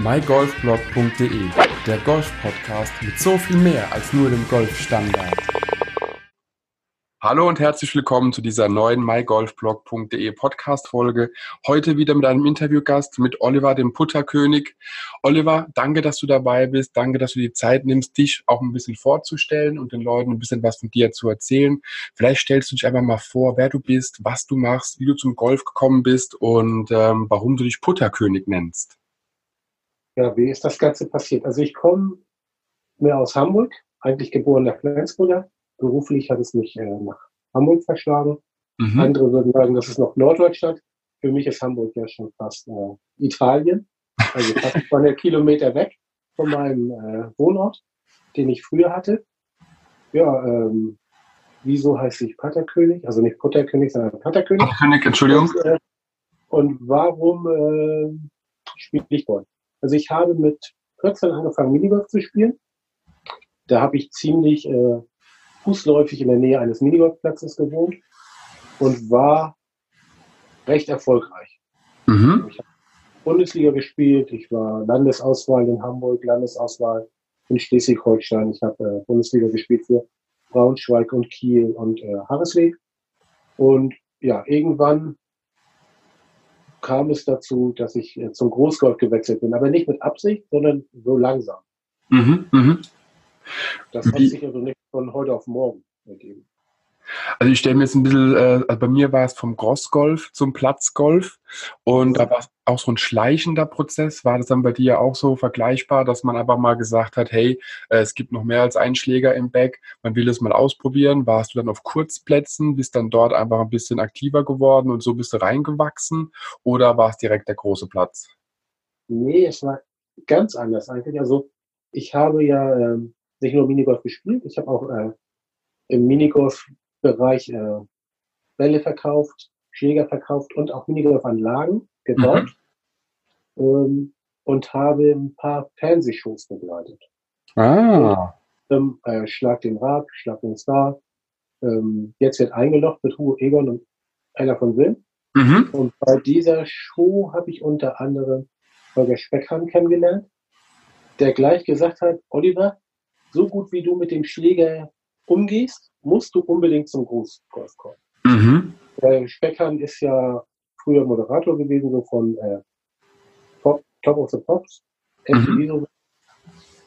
mygolfblog.de, der Golf-Podcast mit so viel mehr als nur dem Golfstandard. Hallo und herzlich willkommen zu dieser neuen mygolfblog.de Podcast-Folge. Heute wieder mit einem Interviewgast mit Oliver, dem Putterkönig. Oliver, danke, dass du dabei bist. Danke, dass du die Zeit nimmst, dich auch ein bisschen vorzustellen und den Leuten ein bisschen was von dir zu erzählen. Vielleicht stellst du dich einfach mal vor, wer du bist, was du machst, wie du zum Golf gekommen bist und ähm, warum du dich Putterkönig nennst. Ja, wie ist das Ganze passiert? Also ich komme mehr aus Hamburg, eigentlich geborener Flensburger. Beruflich hat es mich äh, nach Hamburg verschlagen. Mhm. Andere würden sagen, das ist noch Norddeutschland. Für mich ist Hamburg ja schon fast äh, Italien. Also fast 200 Kilometer weg von meinem äh, Wohnort, den ich früher hatte. Ja, ähm, wieso heiße ich Patterkönig? Also nicht Putterkönig, sondern Patterkönig. Patterkönig, Entschuldigung. Und, äh, und warum äh, spiele ich Golf? Also ich habe mit 14 angefangen, Minigolf zu spielen. Da habe ich ziemlich äh, fußläufig in der Nähe eines Minigolfplatzes gewohnt und war recht erfolgreich. Mhm. Ich habe Bundesliga gespielt, ich war Landesauswahl in Hamburg, Landesauswahl in Schleswig-Holstein. Ich habe äh, Bundesliga gespielt für Braunschweig und Kiel und äh, Harrisweg. Und ja, irgendwann kam es dazu, dass ich äh, zum Großgolf gewechselt bin, aber nicht mit Absicht, sondern so langsam. Mhm, mh. Das hat sich also nicht von heute auf morgen ergeben. Also ich stelle mir jetzt ein bisschen, äh, also bei mir war es vom Crossgolf zum Platzgolf und da war es auch so ein schleichender Prozess. War das dann bei dir auch so vergleichbar, dass man einfach mal gesagt hat, hey, äh, es gibt noch mehr als einen Schläger im Back, man will es mal ausprobieren. Warst du dann auf Kurzplätzen, bist dann dort einfach ein bisschen aktiver geworden und so bist du reingewachsen oder war es direkt der große Platz? Nee, es war ganz anders eigentlich. Also ich habe ja ähm, nicht nur Minigolf gespielt, ich habe auch äh, im Minigolf Bereich äh, Bälle verkauft, Schläger verkauft und auch Minigolfanlagen gebaut mhm. ähm, und habe ein paar Fernsehshows begleitet. Ah. Ähm, äh, Schlag den Rad, Schlag den Star. Ähm, jetzt wird eingelocht mit Hugo Egon und Ella von Will. Mhm. Und bei dieser Show habe ich unter anderem Holger Speckhahn kennengelernt, der gleich gesagt hat, Oliver, so gut wie du mit dem Schläger umgehst, musst du unbedingt zum Großgolf kommen. Mhm. Äh, Speckhahn ist ja früher Moderator gewesen, so von äh, Pop, Top of the Pops, mhm.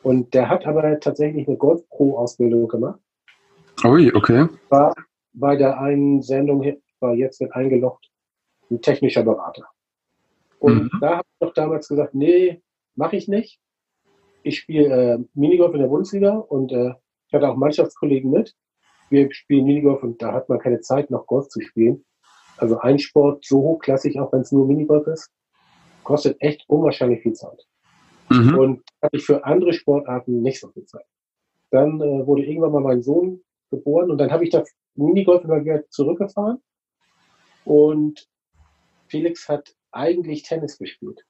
Und der hat aber tatsächlich eine Golf-Pro-Ausbildung gemacht. Ui, okay. War bei der einen Sendung, war jetzt wird eingeloggt, ein technischer Berater. Und mhm. da habe ich doch damals gesagt, nee, mache ich nicht. Ich spiele äh, Minigolf in der Bundesliga und äh, ich hatte auch Mannschaftskollegen mit wir spielen Minigolf und da hat man keine Zeit, noch Golf zu spielen. Also ein Sport so hochklassig, auch wenn es nur Minigolf ist, kostet echt unwahrscheinlich viel Zeit. Mhm. Und hatte ich für andere Sportarten nicht so viel Zeit. Dann äh, wurde irgendwann mal mein Sohn geboren und dann habe ich da Minigolf immer wieder zurückgefahren. Und Felix hat eigentlich Tennis gespielt.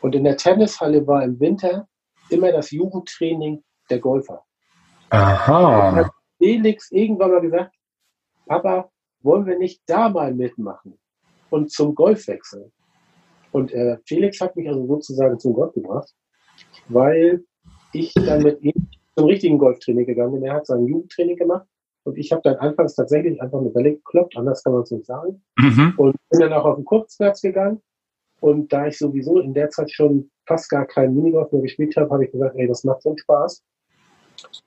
Und in der Tennishalle war im Winter immer das Jugendtraining der Golfer. Aha. Felix irgendwann mal gesagt, Papa, wollen wir nicht da mal mitmachen und zum Golf wechseln? Und äh, Felix hat mich also sozusagen zum Golf gebracht, weil ich dann mit ihm zum richtigen Golftraining gegangen bin. Er hat sein Jugendtraining gemacht und ich habe dann anfangs tatsächlich einfach eine Welle gekloppt, anders kann man es nicht sagen. Mhm. Und bin dann auch auf den Kurzplatz gegangen. Und da ich sowieso in der Zeit schon fast gar keinen Minigolf mehr gespielt habe, habe ich gesagt, ey, das macht so einen Spaß.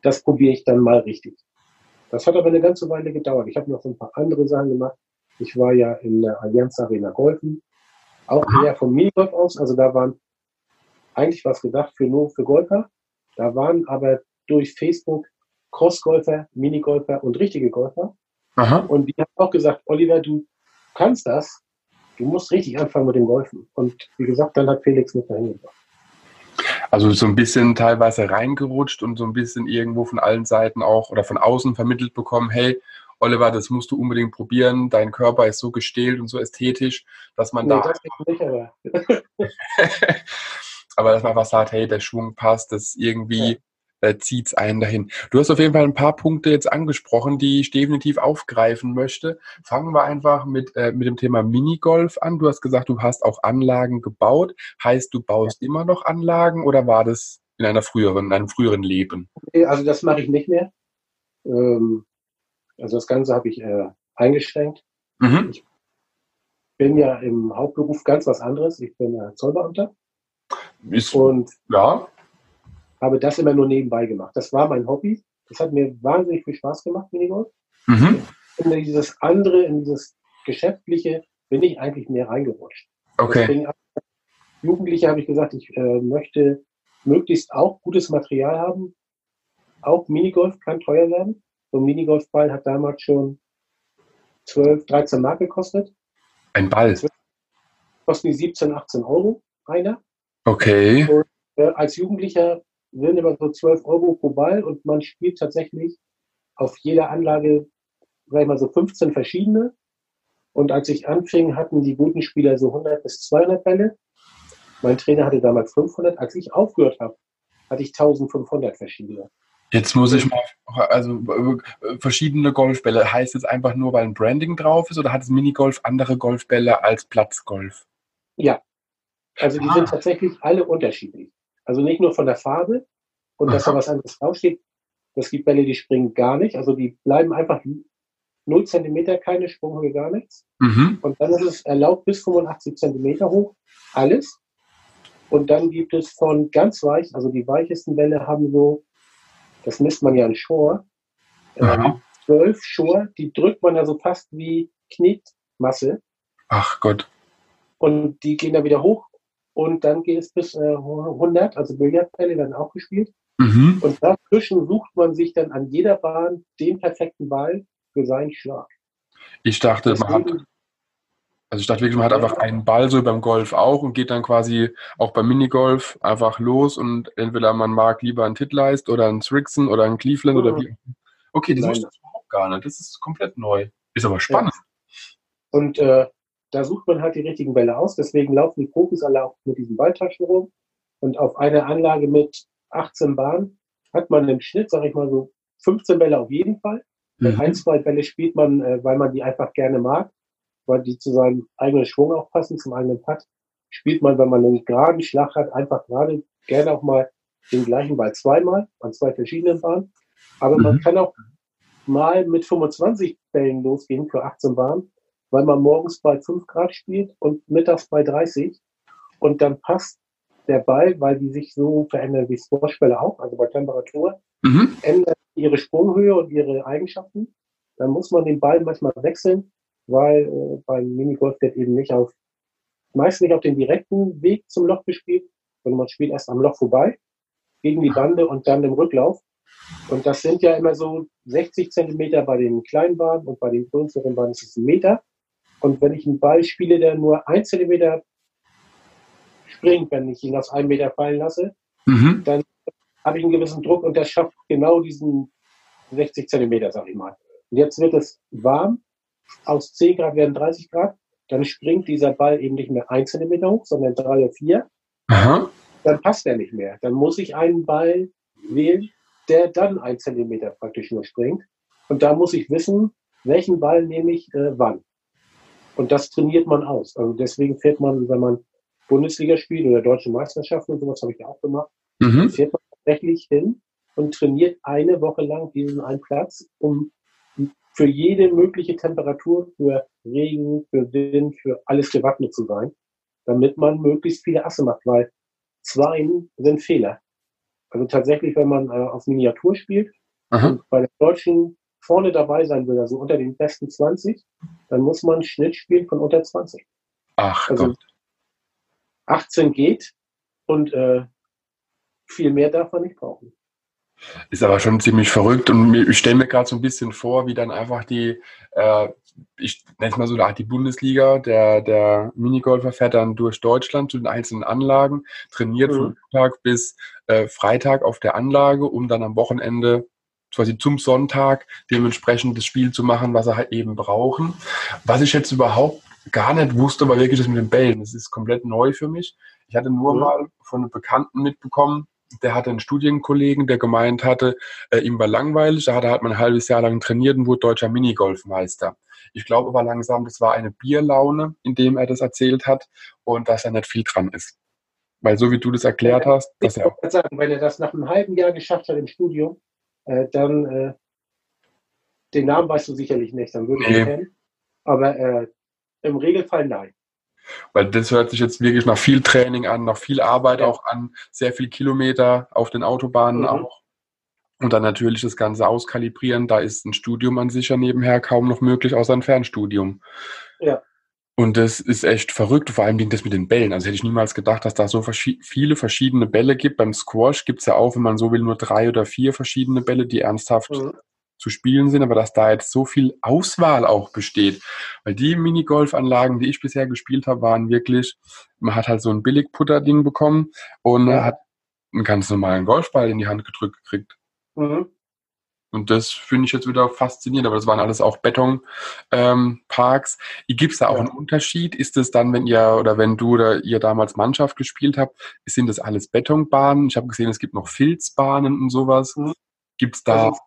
Das probiere ich dann mal richtig. Das hat aber eine ganze Weile gedauert. Ich habe noch ein paar andere Sachen gemacht. Ich war ja in der Allianz Arena Golfen, auch eher vom Minigolf aus. Also da waren eigentlich was gedacht für nur für Golfer. Da waren aber durch Facebook Crossgolfer, Minigolfer und richtige Golfer. Aha. Und die haben auch gesagt, Oliver, du kannst das. Du musst richtig anfangen mit dem Golfen. Und wie gesagt, dann hat Felix mich dahin gebracht. Also so ein bisschen teilweise reingerutscht und so ein bisschen irgendwo von allen Seiten auch oder von außen vermittelt bekommen, hey, Oliver, das musst du unbedingt probieren. Dein Körper ist so gestählt und so ästhetisch, dass man nee, da. Das nicht, aber. aber dass man einfach sagt, hey, der Schwung passt, das irgendwie, äh, zieht's einen dahin. Du hast auf jeden Fall ein paar Punkte jetzt angesprochen, die ich definitiv aufgreifen möchte. Fangen wir einfach mit, äh, mit dem Thema Minigolf an. Du hast gesagt, du hast auch Anlagen gebaut. Heißt, du baust immer noch Anlagen oder war das in einer früheren, in einem früheren Leben? Also das mache ich nicht mehr. Ähm, also das Ganze habe ich äh, eingeschränkt. Mhm. Ich bin ja im Hauptberuf ganz was anderes. Ich bin äh, Zollbeamter. Ist, und ja. Habe das immer nur nebenbei gemacht. Das war mein Hobby. Das hat mir wahnsinnig viel Spaß gemacht, Minigolf. Mhm. In dieses andere, in dieses Geschäftliche bin ich eigentlich mehr reingerutscht. Okay. Deswegen, Jugendliche habe ich gesagt, ich äh, möchte möglichst auch gutes Material haben. Auch Minigolf kann teuer werden. So ein Minigolfball hat damals schon 12, 13 Mark gekostet. Ein Ball? Kosten die 17, 18 Euro einer. Okay. Und, äh, als Jugendlicher sind immer so 12 Euro pro Ball und man spielt tatsächlich auf jeder Anlage, sag ich mal, so 15 verschiedene. Und als ich anfing, hatten die guten Spieler so 100 bis 200 Bälle. Mein Trainer hatte damals 500. Als ich aufgehört habe, hatte ich 1500 verschiedene. Jetzt muss ich mal, also verschiedene Golfbälle, heißt es einfach nur, weil ein Branding drauf ist oder hat es Minigolf andere Golfbälle als Platzgolf? Ja, also die ah. sind tatsächlich alle unterschiedlich. Also nicht nur von der Farbe und Aha. dass da was anderes draufsteht. Es gibt Bälle, die springen gar nicht, also die bleiben einfach 0 Zentimeter, keine Sprunghöhe, gar nichts. Mhm. Und dann ist es erlaubt bis 85 Zentimeter hoch, alles. Und dann gibt es von ganz weich, also die weichesten Bälle haben so, das misst man ja an Shore, ähm, zwölf Shore, die drückt man ja so fast wie Knetmasse. Ach Gott. Und die gehen dann wieder hoch und dann geht es bis äh, 100, also Billardbälle werden auch gespielt. Mhm. Und dazwischen sucht man sich dann an jeder Bahn den perfekten Ball für seinen Schlag. Ich dachte, Deswegen, man hat, also ich dachte wirklich, man hat einfach einen Ball so beim Golf auch und geht dann quasi auch beim Minigolf einfach los und entweder man mag lieber einen Titleist oder einen Srixon oder einen Cleveland mhm. oder wie. Okay, das wusste ich überhaupt gar nicht. Das ist komplett neu. Ist aber spannend. Ja. Und äh, da sucht man halt die richtigen Bälle aus. Deswegen laufen die Profis alle auch mit diesen Balltaschen rum. Und auf einer Anlage mit 18 Bahnen hat man im Schnitt, sage ich mal so, 15 Bälle auf jeden Fall. Mhm. Ein, zwei Bälle spielt man, äh, weil man die einfach gerne mag, weil die zu seinem eigenen Schwung auch passen, zum eigenen Putt. Spielt man, wenn man einen geraden Schlag hat, einfach gerade gerne auch mal den gleichen Ball zweimal an zwei verschiedenen Bahnen. Aber mhm. man kann auch mal mit 25 Bällen losgehen für 18 Bahnen weil man morgens bei 5 Grad spielt und mittags bei 30. Und dann passt der Ball, weil die sich so verändern wie Squashbälle auch, also bei Temperatur, mhm. ändern ihre Sprunghöhe und ihre Eigenschaften. Dann muss man den Ball manchmal wechseln, weil äh, beim Minigolf wird eben nicht auf, meist nicht auf den direkten Weg zum Loch gespielt, sondern man spielt erst am Loch vorbei, gegen die Bande und dann im Rücklauf. Und das sind ja immer so 60 Zentimeter bei den kleinen Bahnen und bei den größeren Bahnen ist es ein Meter. Und wenn ich einen Ball spiele, der nur ein Zentimeter springt, wenn ich ihn aus einem Meter fallen lasse, mhm. dann habe ich einen gewissen Druck und der schafft genau diesen 60 Zentimeter, sag ich mal. Und jetzt wird es warm, aus 10 Grad werden 30 Grad, dann springt dieser Ball eben nicht mehr ein Zentimeter hoch, sondern drei oder vier. Aha. Dann passt er nicht mehr. Dann muss ich einen Ball wählen, der dann ein Zentimeter praktisch nur springt. Und da muss ich wissen, welchen Ball nehme ich äh, wann. Und das trainiert man aus. Also deswegen fährt man, wenn man Bundesliga spielt oder deutsche Meisterschaften und sowas habe ich ja auch gemacht, mhm. fährt man tatsächlich hin und trainiert eine Woche lang diesen einen Platz, um für jede mögliche Temperatur, für Regen, für Wind, für alles gewappnet zu sein, damit man möglichst viele Asse macht, weil zwei sind Fehler. Also tatsächlich, wenn man äh, auf Miniatur spielt bei der deutschen vorne dabei sein will, also unter den besten 20, dann muss man Schnitt spielen von unter 20. Ach also Gott. 18 geht und äh, viel mehr darf man nicht brauchen. Ist aber schon ziemlich verrückt und ich stelle mir gerade so ein bisschen vor, wie dann einfach die, äh, ich nenne es mal so, die Bundesliga, der, der Minigolfer fährt dann durch Deutschland zu den einzelnen Anlagen, trainiert mhm. von Montag bis äh, Freitag auf der Anlage, um dann am Wochenende quasi zum Sonntag dementsprechend das Spiel zu machen, was sie halt eben brauchen. Was ich jetzt überhaupt gar nicht wusste, war wirklich das mit den Bällen. Das ist komplett neu für mich. Ich hatte nur mhm. mal von einem Bekannten mitbekommen, der hatte einen Studienkollegen, der gemeint hatte, äh, ihm war langweilig, da hat er halt mal ein halbes Jahr lang trainiert und wurde deutscher Minigolfmeister. Ich glaube aber langsam, das war eine Bierlaune, in dem er das erzählt hat und dass da nicht viel dran ist. Weil so wie du das erklärt hast, dass er. Ich sagen, wenn er das nach einem halben Jahr geschafft hat im Studium, äh, dann äh, den Namen weißt du sicherlich nicht, dann würde ich nee. ihn kennen. Aber äh, im Regelfall nein. Weil das hört sich jetzt wirklich nach viel Training an, nach viel Arbeit ja. auch an, sehr viel Kilometer auf den Autobahnen mhm. auch. Und dann natürlich das Ganze auskalibrieren. Da ist ein Studium an sich ja nebenher kaum noch möglich, außer ein Fernstudium. Ja. Und das ist echt verrückt, vor allem das mit den Bällen. Also hätte ich niemals gedacht, dass da so verschi viele verschiedene Bälle gibt. Beim Squash gibt es ja auch, wenn man so will, nur drei oder vier verschiedene Bälle, die ernsthaft mhm zu spielen sind, aber dass da jetzt so viel Auswahl auch besteht. Weil die Minigolfanlagen, die ich bisher gespielt habe, waren wirklich, man hat halt so ein Billigputter-Ding bekommen und ja. hat einen ganz normalen Golfball in die Hand gedrückt gekriegt. Mhm. Und das finde ich jetzt wieder faszinierend, aber das waren alles auch Betonparks. Ähm, Gibt es da auch ja. einen Unterschied? Ist es dann, wenn ihr oder wenn du oder ihr damals Mannschaft gespielt habt, sind das alles Betonbahnen? Ich habe gesehen, es gibt noch Filzbahnen und sowas. Mhm. Gibt es da also,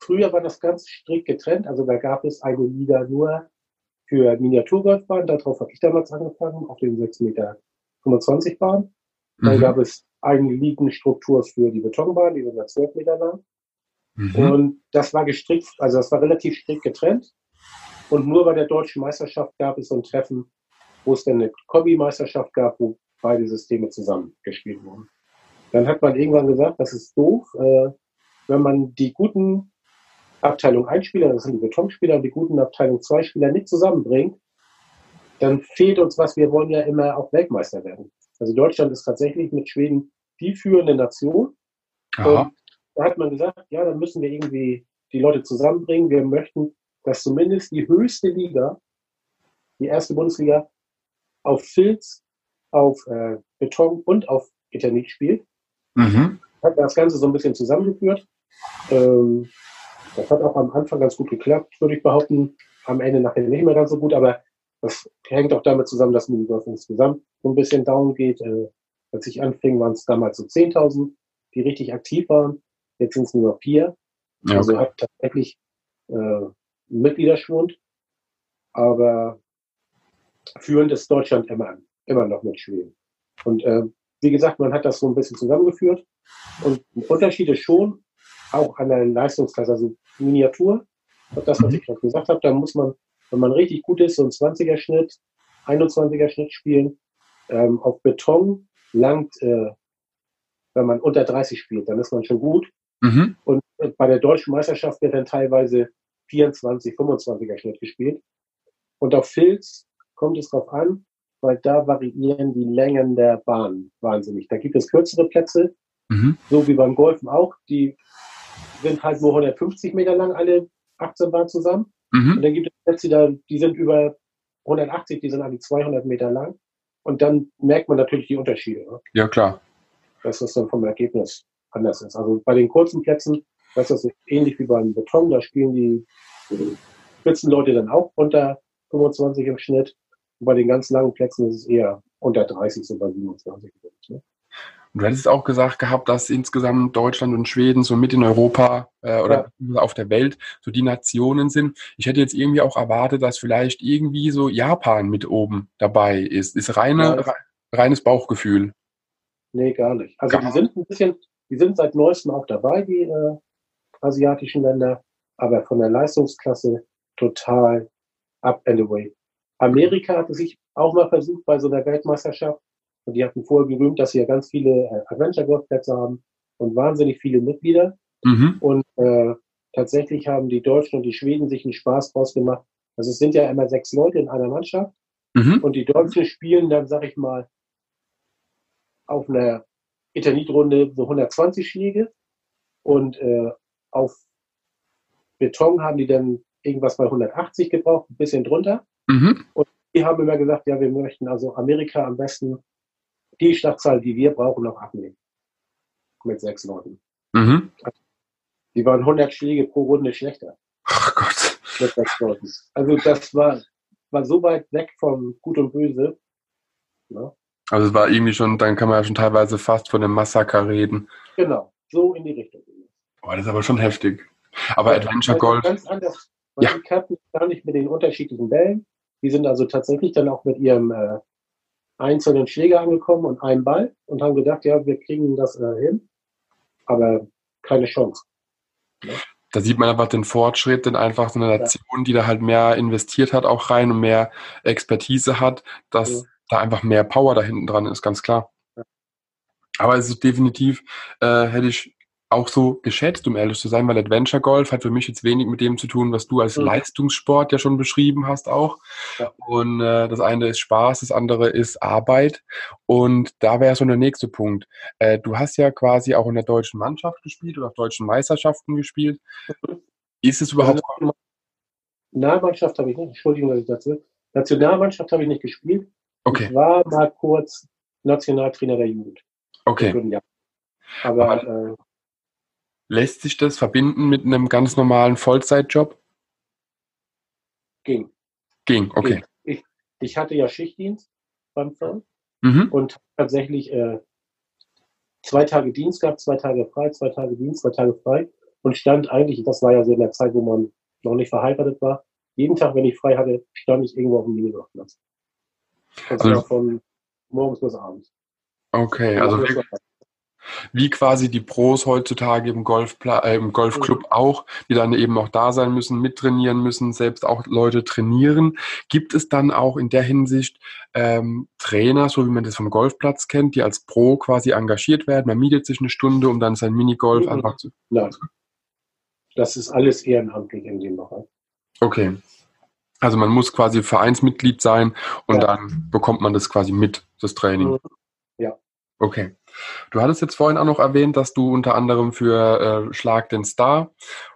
Früher war das ganz strikt getrennt, also da gab es eine Liga nur für Miniaturgolfbahnen, darauf habe ich damals angefangen, auf den 6 Meter 25 Bahn. Dann mhm. gab es eine Ligenstruktur für die Betonbahn, die sind 12 Meter lang. Mhm. Und das war gestrickt, also das war relativ strikt getrennt. Und nur bei der deutschen Meisterschaft gab es so ein Treffen, wo es dann eine Kombi-Meisterschaft gab, wo beide Systeme zusammengespielt wurden. Dann hat man irgendwann gesagt, das ist doof, äh, wenn man die guten Abteilung 1 Spieler, das sind die Betonspieler, und die guten Abteilung 2 Spieler nicht zusammenbringt, dann fehlt uns was. Wir wollen ja immer auch Weltmeister werden. Also Deutschland ist tatsächlich mit Schweden die führende Nation. Und da hat man gesagt, ja, dann müssen wir irgendwie die Leute zusammenbringen. Wir möchten, dass zumindest die höchste Liga, die erste Bundesliga, auf Filz, auf äh, Beton und auf Eternit spielt. Mhm. Hat das Ganze so ein bisschen zusammengeführt. Ähm, das hat auch am Anfang ganz gut geklappt, würde ich behaupten. Am Ende nachher nicht mehr ganz so gut, aber das hängt auch damit zusammen, dass Minigolf insgesamt so ein bisschen down geht. Äh, als ich anfing, waren es damals so 10.000, die richtig aktiv waren. Jetzt sind es nur noch vier. Ja, also hat tatsächlich äh, Mitgliederschwund. Aber führend ist Deutschland immer, immer noch mit Schweden. Und äh, wie gesagt, man hat das so ein bisschen zusammengeführt. Und ein Unterschied ist schon, auch an der Leistungsklasse, also Miniatur, das, was mhm. ich gerade gesagt habe, da muss man, wenn man richtig gut ist, so ein 20er Schnitt, 21er Schnitt spielen. Ähm, auf Beton langt, äh, wenn man unter 30 spielt, dann ist man schon gut. Mhm. Und bei der deutschen Meisterschaft wird dann teilweise 24, 25er Schnitt gespielt. Und auf Filz kommt es drauf an, weil da variieren die Längen der Bahn wahnsinnig. Da gibt es kürzere Plätze, mhm. so wie beim Golfen auch. Die sind halt nur 150 Meter lang, alle 18 Bahnen zusammen. Mhm. Und dann gibt es Plätze, die, die sind über 180, die sind alle 200 Meter lang. Und dann merkt man natürlich die Unterschiede. Ne? Ja, klar. Das dann vom Ergebnis anders ist. Also bei den kurzen Plätzen, das ist ähnlich wie beim Beton, da spielen die Spitzenleute dann auch unter 25 im Schnitt. Und bei den ganz langen Plätzen ist es eher unter 30, so bei 27. Ne? Und du hättest auch gesagt gehabt, dass insgesamt Deutschland und Schweden so mit in Europa äh, oder ja. auf der Welt so die Nationen sind. Ich hätte jetzt irgendwie auch erwartet, dass vielleicht irgendwie so Japan mit oben dabei ist. Ist reine, ja. reines Bauchgefühl. Nee, gar nicht. Also gar die sind ein bisschen, die sind seit neuestem auch dabei, die äh, asiatischen Länder, aber von der Leistungsklasse total up and away. Amerika hatte sich auch mal versucht bei so einer Weltmeisterschaft, und die hatten vorher gerühmt, dass sie ja ganz viele äh, Adventure-Golfplätze haben und wahnsinnig viele Mitglieder. Mhm. Und äh, tatsächlich haben die Deutschen und die Schweden sich einen Spaß draus gemacht. Also es sind ja immer sechs Leute in einer Mannschaft. Mhm. Und die Deutschen spielen dann, sag ich mal, auf einer Eternit-Runde so 120 Schläge. Und äh, auf Beton haben die dann irgendwas bei 180 gebraucht, ein bisschen drunter. Mhm. Und die haben immer gesagt, ja, wir möchten also Amerika am besten die Schlachtzahl, die wir brauchen, noch abnehmen. Mit sechs Leuten. Mhm. Die waren 100 Schläge pro Runde schlechter. Ach Gott. Mit sechs Leuten. Also das war, war so weit weg vom Gut und Böse. Ne? Also es war irgendwie schon, dann kann man ja schon teilweise fast von einem Massaker reden. Genau, so in die Richtung. Oh, das ist aber schon heftig. Aber ja, Adventure Golf. Ganz anders. Ja. Die Karten gar nicht mit den unterschiedlichen Bällen. Die sind also tatsächlich dann auch mit ihrem äh, einzelnen Schläger angekommen und einem Ball und haben gedacht, ja, wir kriegen das äh, hin. Aber keine Chance. Ja. Da sieht man einfach den Fortschritt, denn einfach so eine Nation, ja. die da halt mehr investiert hat, auch rein und mehr Expertise hat, dass. Da einfach mehr Power da hinten dran ist, ganz klar. Aber es ist definitiv, äh, hätte ich auch so geschätzt, um ehrlich zu sein, weil Adventure Golf hat für mich jetzt wenig mit dem zu tun, was du als mhm. Leistungssport ja schon beschrieben hast auch. Ja. Und äh, das eine ist Spaß, das andere ist Arbeit. Und da wäre so der nächste Punkt. Äh, du hast ja quasi auch in der deutschen Mannschaft gespielt oder auf deutschen Meisterschaften gespielt. Mhm. Ist es überhaupt... Nationalmannschaft habe ich nicht, Entschuldigung, dass ich dazu... Nationalmannschaft habe ich nicht gespielt. Okay. Ich war mal kurz Nationaltrainer der Jugend. Okay. Aber, Aber äh, Lässt sich das verbinden mit einem ganz normalen Vollzeitjob? Ging. Ging, okay. Ich, ich hatte ja Schichtdienst beim Firmen mhm. und tatsächlich äh, zwei Tage Dienst gehabt, zwei Tage frei, zwei Tage Dienst, zwei Tage frei und stand eigentlich, das war ja so in der Zeit, wo man noch nicht verheiratet war, jeden Tag, wenn ich frei hatte, stand ich irgendwo auf dem Minigolfplatz. Also, von morgens bis abends. Okay, also wirklich, wie quasi die Pros heutzutage im, Golfpla äh, im Golfclub mhm. auch, die dann eben auch da sein müssen, mittrainieren müssen, selbst auch Leute trainieren. Gibt es dann auch in der Hinsicht ähm, Trainer, so wie man das vom Golfplatz kennt, die als Pro quasi engagiert werden? Man mietet sich eine Stunde, um dann sein Minigolf mhm. einfach zu. Nein. Das ist alles ehrenamtlich in dem Bereich. Okay. Also man muss quasi Vereinsmitglied sein und ja. dann bekommt man das quasi mit, das Training. Mhm. Ja. Okay. Du hattest jetzt vorhin auch noch erwähnt, dass du unter anderem für äh, Schlag den Star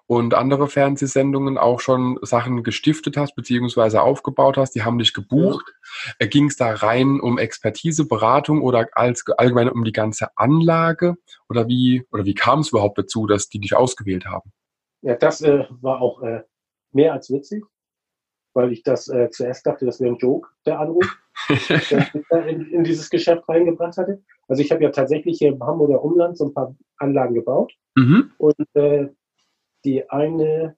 und andere Fernsehsendungen auch schon Sachen gestiftet hast beziehungsweise aufgebaut hast. Die haben dich gebucht. Ja. Äh, Ging es da rein um Expertise, Beratung oder als, allgemein um die ganze Anlage? Oder wie, oder wie kam es überhaupt dazu, dass die dich ausgewählt haben? Ja, das äh, war auch äh, mehr als witzig, weil ich das äh, zuerst dachte, das wäre ein Joke, der Anruf. in, in, dieses Geschäft reingebracht hatte. Also ich habe ja tatsächlich hier im Hamburger Umland so ein paar Anlagen gebaut. Mhm. Und äh, die eine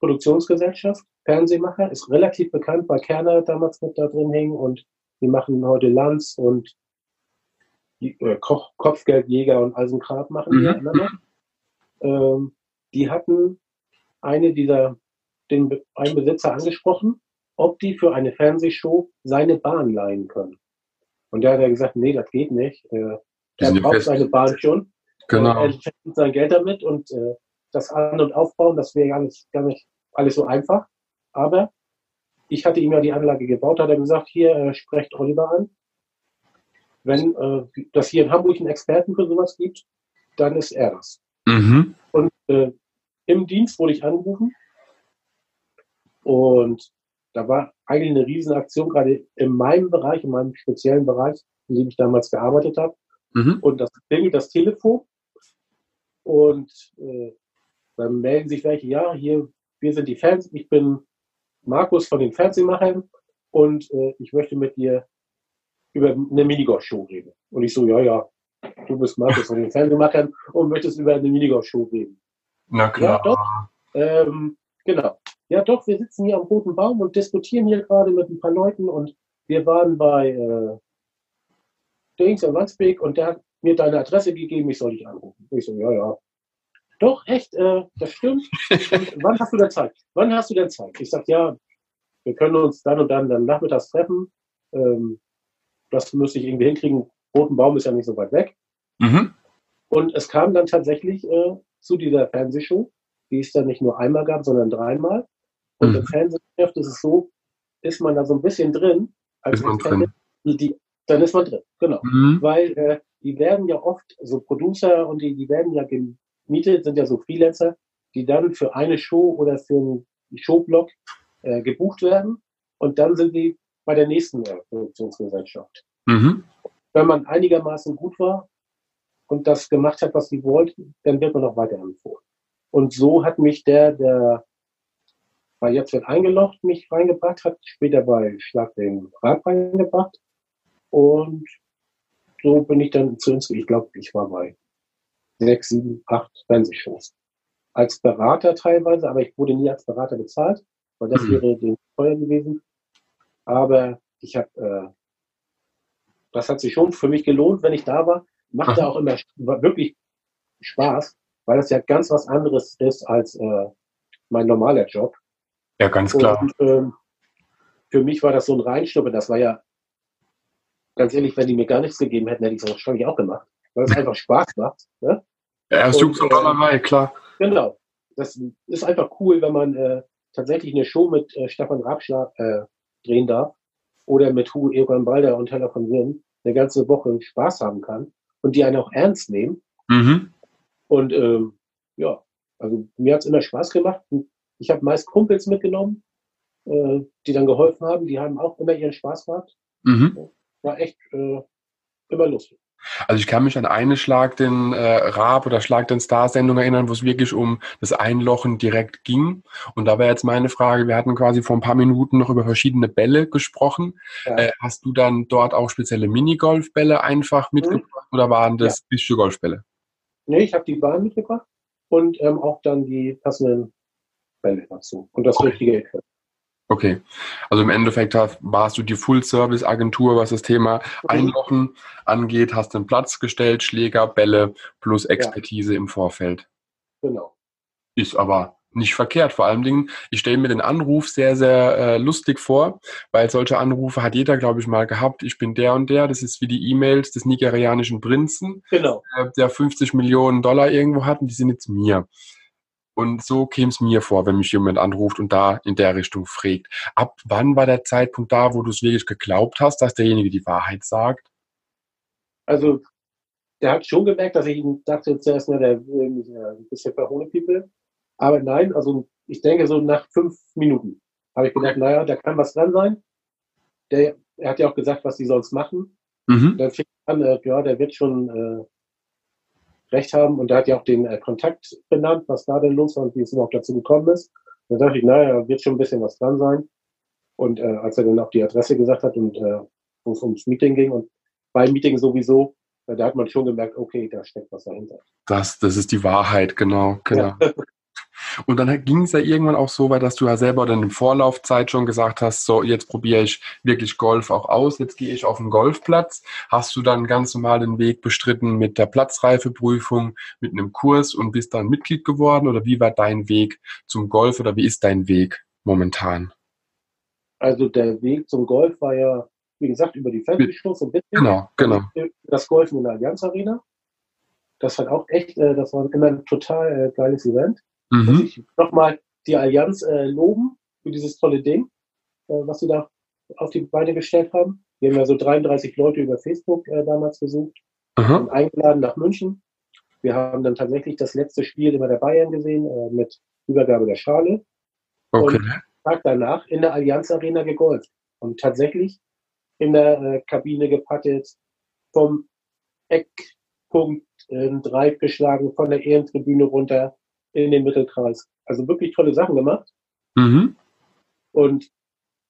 Produktionsgesellschaft, Fernsehmacher, ist relativ bekannt, weil Kerner damals mit da drin hing und die machen heute Lanz und die, äh, Koch, Kopfgeldjäger und Eisenkrab machen die mhm. Ähm, die hatten eine dieser, den, einen Besitzer angesprochen ob die für eine Fernsehshow seine Bahn leihen können. Und der hat ja gesagt, nee, das geht nicht. Äh, er braucht seine Bahn schon. Genau. Er verdient sein Geld damit und äh, das An- und Aufbauen, das wäre gar nicht, gar nicht alles so einfach. Aber ich hatte ihm ja die Anlage gebaut, hat er gesagt, hier, äh, sprecht Oliver an. Wenn äh, das hier in Hamburg einen Experten für sowas gibt, dann ist er das. Mhm. Und äh, im Dienst wurde ich angerufen und da war eigentlich eine Riesenaktion, gerade in meinem Bereich, in meinem speziellen Bereich, in dem ich damals gearbeitet habe. Mhm. Und das klingelt das Telefon und äh, dann melden sich welche, ja, hier, wir sind die Fans, ich bin Markus von den Fernsehmachern und äh, ich möchte mit dir über eine Minigolf-Show reden. Und ich so, ja, ja, du bist Markus von den Fernsehmachern und möchtest über eine Minigolf-Show reden. Na klar. Ja, doch. Ähm, genau ja doch, wir sitzen hier am Roten Baum und diskutieren hier gerade mit ein paar Leuten und wir waren bei äh, Dings in Wandsbek und der hat mir deine Adresse gegeben, ich soll dich anrufen. Ich so, ja, ja. Doch, echt, äh, das stimmt. Und wann hast du denn Zeit? Wann hast du denn Zeit? Ich sag, ja, wir können uns dann und dann, dann nachmittags treffen. Ähm, das müsste ich irgendwie hinkriegen. Roten Baum ist ja nicht so weit weg. Mhm. Und es kam dann tatsächlich äh, zu dieser Fernsehshow, die es dann nicht nur einmal gab, sondern dreimal. Und mhm. im Fernsehgeschäft ist es so, ist man da so ein bisschen drin, als ist man drin. Die, dann ist man drin, genau. Mhm. Weil äh, die werden ja oft, so Producer und die, die werden ja gemietet, sind ja so Freelancer, die dann für eine Show oder für einen Showblock äh, gebucht werden und dann sind die bei der nächsten äh, Produktionsgesellschaft. Mhm. Wenn man einigermaßen gut war und das gemacht hat, was sie wollten, dann wird man auch weiterempfohlen. Und so hat mich der, der bei Jetzt wird eingelocht mich reingebracht hat, später bei Schlag den Rad reingebracht. Und so bin ich dann zu uns, ich glaube, ich war bei sechs, sieben, acht Fernsehshows. Als Berater teilweise, aber ich wurde nie als Berater bezahlt, weil das mhm. wäre den teuer gewesen. Aber ich habe, äh, das hat sich schon für mich gelohnt, wenn ich da war. Machte auch immer wirklich Spaß, weil das ja ganz was anderes ist als äh, mein normaler Job. Ja, ganz klar. Und, ähm, für mich war das so ein Reinschnuppe. Das war ja, ganz ehrlich, wenn die mir gar nichts gegeben hätten, hätte ich es wahrscheinlich auch gemacht. Weil es einfach Spaß macht. Ne? Ja, es so Dollerei, klar. Genau. Das ist einfach cool, wenn man äh, tatsächlich eine Show mit äh, Stefan Rabschlag äh, drehen darf oder mit Hugo Egon Balder und Heller von Sinn eine ganze Woche Spaß haben kann und die einen auch ernst nehmen. Mhm. Und ähm, ja, also mir hat es immer Spaß gemacht. Ich habe meist Kumpels mitgenommen, äh, die dann geholfen haben. Die haben auch immer ihren Spaß gehabt. Mhm. War echt äh, immer lustig. Also ich kann mich an eine Schlag den äh, Raab oder Schlag den Star-Sendung erinnern, wo es wirklich um das Einlochen direkt ging. Und da wäre jetzt meine Frage, wir hatten quasi vor ein paar Minuten noch über verschiedene Bälle gesprochen. Ja. Äh, hast du dann dort auch spezielle Minigolfbälle einfach mhm. mitgebracht mhm. oder waren das ja. Golfbälle? Nee, ich habe die Bahn mitgebracht und ähm, auch dann die passenden Bälle dazu und das okay. richtige Equipment. Okay, also im Endeffekt hast, warst du die Full-Service-Agentur, was das Thema mhm. Einlochen angeht, hast den Platz gestellt, Schläger, Bälle plus Expertise ja. im Vorfeld. Genau. Ist aber nicht verkehrt. Vor allen Dingen, ich stelle mir den Anruf sehr, sehr äh, lustig vor, weil solche Anrufe hat jeder, glaube ich, mal gehabt. Ich bin der und der. Das ist wie die E-Mails des nigerianischen Prinzen, genau. äh, der 50 Millionen Dollar irgendwo hat und die sind jetzt mir. Und so käme es mir vor, wenn mich jemand anruft und da in der Richtung fragt. Ab wann war der Zeitpunkt da, wo du es wirklich geglaubt hast, dass derjenige die Wahrheit sagt? Also, der hat schon gemerkt, dass ich ihm dachte zuerst, na, der will mich äh, ein bisschen verhohne People. Aber nein, also ich denke so nach fünf Minuten habe ich gedacht, naja, da kann was dran sein. Der, er hat ja auch gesagt, was die sonst machen. Mhm. Dann fing an, äh, ja, der wird schon äh, recht haben. Und er hat ja auch den äh, Kontakt benannt, was da denn los war und wie es überhaupt dazu gekommen ist. Da dachte ich, naja, wird schon ein bisschen was dran sein. Und äh, als er dann auch die Adresse gesagt hat und äh, wo es ums Meeting ging und beim Meeting sowieso, äh, da hat man schon gemerkt, okay, da steckt was dahinter. Das, das ist die Wahrheit, genau, genau. Ja. Und dann ging es ja irgendwann auch so weit, dass du ja selber dann in Vorlaufzeit schon gesagt hast, so jetzt probiere ich wirklich Golf auch aus, jetzt gehe ich auf den Golfplatz. Hast du dann ganz normal den Weg bestritten mit der Platzreifeprüfung, mit einem Kurs und bist dann Mitglied geworden? Oder wie war dein Weg zum Golf oder wie ist dein Weg momentan? Also der Weg zum Golf war ja, wie gesagt, über die Fernsehshows ein bisschen. Genau, genau. Das Golfen in der Allianz Arena. Das hat auch echt, äh, das war immer ein total äh, geiles Event. Mhm. Muss ich nochmal die Allianz äh, loben für dieses tolle Ding, äh, was sie da auf die Beine gestellt haben. Wir haben ja so 33 Leute über Facebook äh, damals besucht und eingeladen nach München. Wir haben dann tatsächlich das letzte Spiel immer der Bayern gesehen äh, mit Übergabe der Schale. Okay. Und Tag danach in der Allianz Arena gegolft und tatsächlich in der äh, Kabine gepattet, vom Eckpunkt in Drive geschlagen, von der Ehrentribüne runter, in den Mittelkreis. Also wirklich tolle Sachen gemacht. Mhm. Und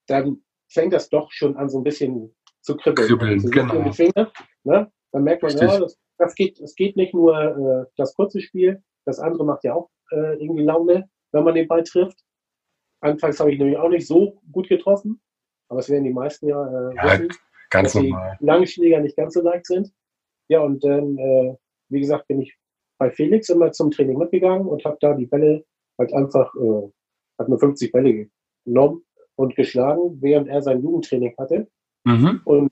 dann fängt das doch schon an, so ein bisschen zu kribbeln. kribbeln also genau. Die Finger, ne? Dann merkt man, ja, das, das, geht, es geht nicht nur äh, das kurze Spiel, das andere macht ja auch äh, irgendwie Laune, wenn man den Ball trifft. Anfangs habe ich nämlich auch nicht so gut getroffen, aber es werden die meisten ja, äh, ja wissen, ganz dass normal. die langen Schläger nicht ganz so leicht sind. Ja, und dann, äh, wie gesagt, bin ich bei Felix immer zum Training mitgegangen und habe da die Bälle halt einfach, äh, hat mir 50 Bälle genommen und geschlagen, während er sein Jugendtraining hatte. Mhm. Und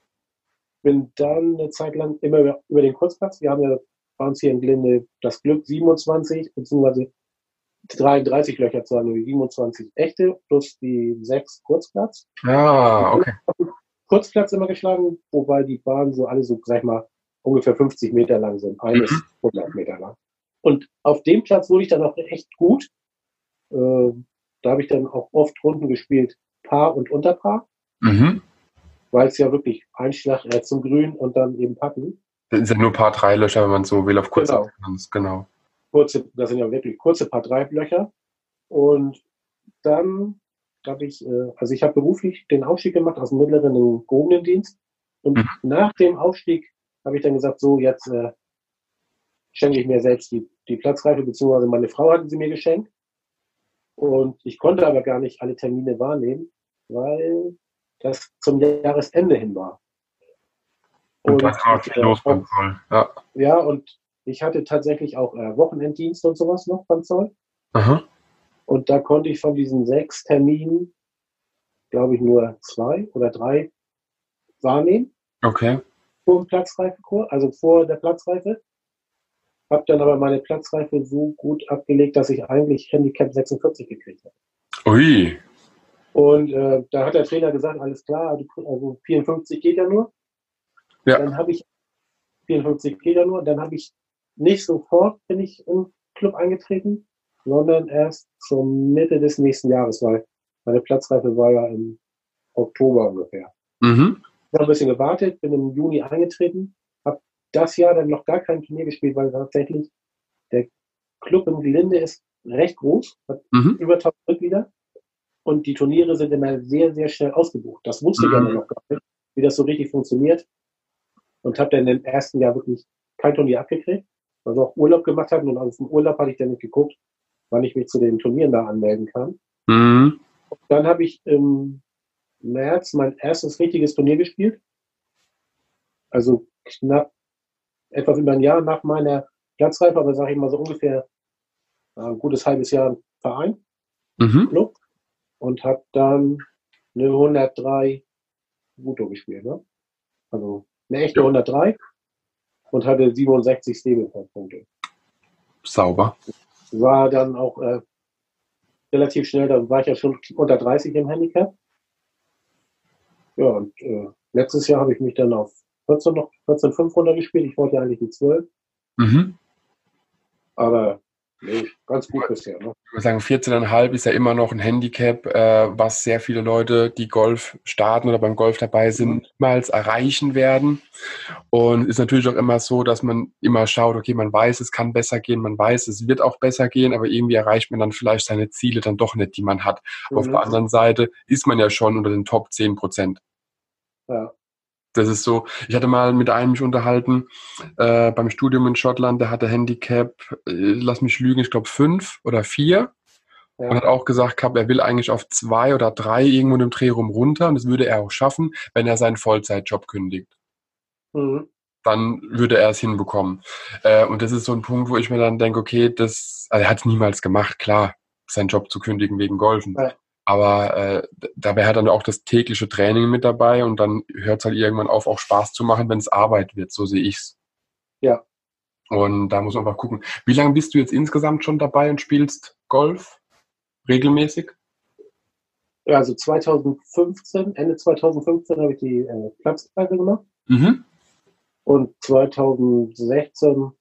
bin dann eine Zeit lang immer über, den Kurzplatz. Wir haben ja bei uns hier in Glinde das Glück 27 beziehungsweise 33 Löcher zu haben, 27 echte plus die 6 Kurzplatz. Ah, okay. Kurzplatz immer geschlagen, wobei die Bahnen so alle so, sag ich mal, ungefähr 50 Meter lang sind. Eines mhm. 100 Meter lang. Und auf dem Platz wurde ich dann auch echt gut. Äh, da habe ich dann auch oft Runden gespielt, Paar und Unterpaar. Mhm. Weil es ja wirklich Einschlag äh, zum Grün und dann eben Patten. Das sind ja nur Paar drei Löcher, wenn man so will, auf kurze genau. genau. Kurze, das sind ja wirklich kurze Paar drei Löcher. Und dann habe ich, äh, also ich habe beruflich den Aufstieg gemacht aus dem mittleren in den gehobenen Dienst Und mhm. nach dem Aufstieg habe ich dann gesagt, so jetzt äh, schenke ich mir selbst die, die Platzreife, beziehungsweise meine Frau hatte sie mir geschenkt. Und ich konnte aber gar nicht alle Termine wahrnehmen, weil das zum Jahresende hin war. Und, und das war viel los beim Zoll. Ja. ja, und ich hatte tatsächlich auch äh, Wochenenddienst und sowas noch beim Zoll. Aha. Und da konnte ich von diesen sechs Terminen, glaube ich, nur zwei oder drei wahrnehmen. Okay. Vor dem Platzreifekurs, also vor der Platzreife. Habe dann aber meine Platzreife so gut abgelegt, dass ich eigentlich Handicap 46 gekriegt habe. Ui. Und äh, da hat der Trainer gesagt, alles klar, also 54 geht ja nur. Ja. Dann habe ich 54 geht ja nur. Dann habe ich nicht sofort bin ich im Club eingetreten, sondern erst zur Mitte des nächsten Jahres, weil meine Platzreife war ja im Oktober ungefähr. Mhm. Ich habe ein bisschen gewartet, bin im Juni eingetreten, habe das Jahr dann noch gar kein Turnier gespielt, weil tatsächlich der Club im Gelinde ist recht groß, hat mhm. über 1000 Mitglieder und die Turniere sind immer sehr, sehr schnell ausgebucht. Das wusste mhm. ich ja noch gar nicht, wie das so richtig funktioniert und habe dann im ersten Jahr wirklich kein Turnier abgekriegt, weil wir auch Urlaub gemacht hatten und aus dem Urlaub hatte ich dann nicht geguckt, wann ich mich zu den Turnieren da anmelden kann. Mhm. dann habe ich im März mein erstes richtiges Turnier gespielt. Also knapp etwas über ein Jahr nach meiner Platzreife, aber sage ich mal so ungefähr ein gutes halbes Jahr im Verein, mhm. Club, und habe dann eine 103 Guto gespielt. Ne? Also eine echte 103 und hatte 67 Stablepoint-Punkte. Sauber. War dann auch äh, relativ schnell, da war ich ja schon unter 30 im Handicap. Ja, und äh, letztes Jahr habe ich mich dann auf 14 noch 14,5 runtergespielt. Ich wollte ja eigentlich die 12. Mhm. Aber Nee, ganz gut bisher. Ne? Ich würde sagen, 14,5 ist ja immer noch ein Handicap, äh, was sehr viele Leute, die Golf starten oder beim Golf dabei sind, mhm. niemals erreichen werden. Und ist natürlich auch immer so, dass man immer schaut, okay, man weiß, es kann besser gehen, man weiß, es wird auch besser gehen, aber irgendwie erreicht man dann vielleicht seine Ziele dann doch nicht, die man hat. Mhm. Auf der anderen Seite ist man ja schon unter den Top 10 Prozent. Ja. Das ist so, ich hatte mal mit einem mich unterhalten äh, beim Studium in Schottland, der hatte Handicap, äh, lass mich lügen, ich glaube fünf oder vier. Ja. Und hat auch gesagt gehabt, er will eigentlich auf zwei oder drei irgendwo in dem Dreh rum runter und das würde er auch schaffen, wenn er seinen Vollzeitjob kündigt. Mhm. Dann würde er es hinbekommen. Äh, und das ist so ein Punkt, wo ich mir dann denke, okay, das, also er hat es niemals gemacht, klar, seinen Job zu kündigen wegen Golfen. Ja. Aber äh, dabei hat dann auch das tägliche Training mit dabei und dann hört es halt irgendwann auf, auch Spaß zu machen, wenn es Arbeit wird. So sehe ich es. Ja. Und da muss man einfach gucken. Wie lange bist du jetzt insgesamt schon dabei und spielst Golf regelmäßig? Also 2015, Ende 2015 habe ich die äh, Platzpreise gemacht. Mhm. Und 2016,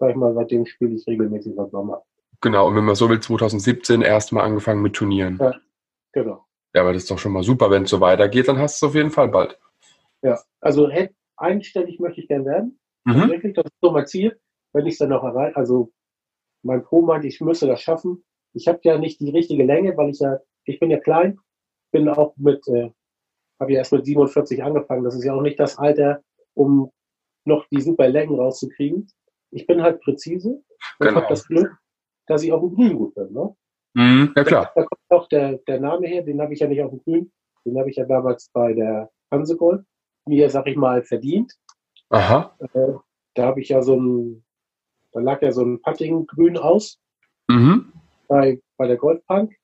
sag ich mal, seitdem spiele ich regelmäßig was Sommer. Genau, und wenn man so will, 2017 erstmal angefangen mit Turnieren. Ja, Genau. Ja, aber das ist doch schon mal super. Wenn es so weitergeht, dann hast du es auf jeden Fall bald. Ja, also einstellig möchte ich gern werden. Mhm. Wirklich, das ist so mein Ziel. Wenn ich es dann noch erreiche, also mein Pro meint, ich müsste das schaffen. Ich habe ja nicht die richtige Länge, weil ich ja, ich bin ja klein, bin auch mit, äh, habe ja erst mit 47 angefangen. Das ist ja auch nicht das Alter, um noch die super Längen rauszukriegen. Ich bin halt präzise und genau. habe das Glück, dass ich auf dem Grün gut bin. Ne? Mhm, ja klar. Da, kommt auch der, der Name her, den habe ich ja nicht auf dem Grün. Den habe ich ja damals bei der Hansegold mir, sag ich mal, verdient. Aha. Äh, da habe ich ja so ein, da lag ja so ein Putting-Grün aus mhm. bei, bei der Goldpunk.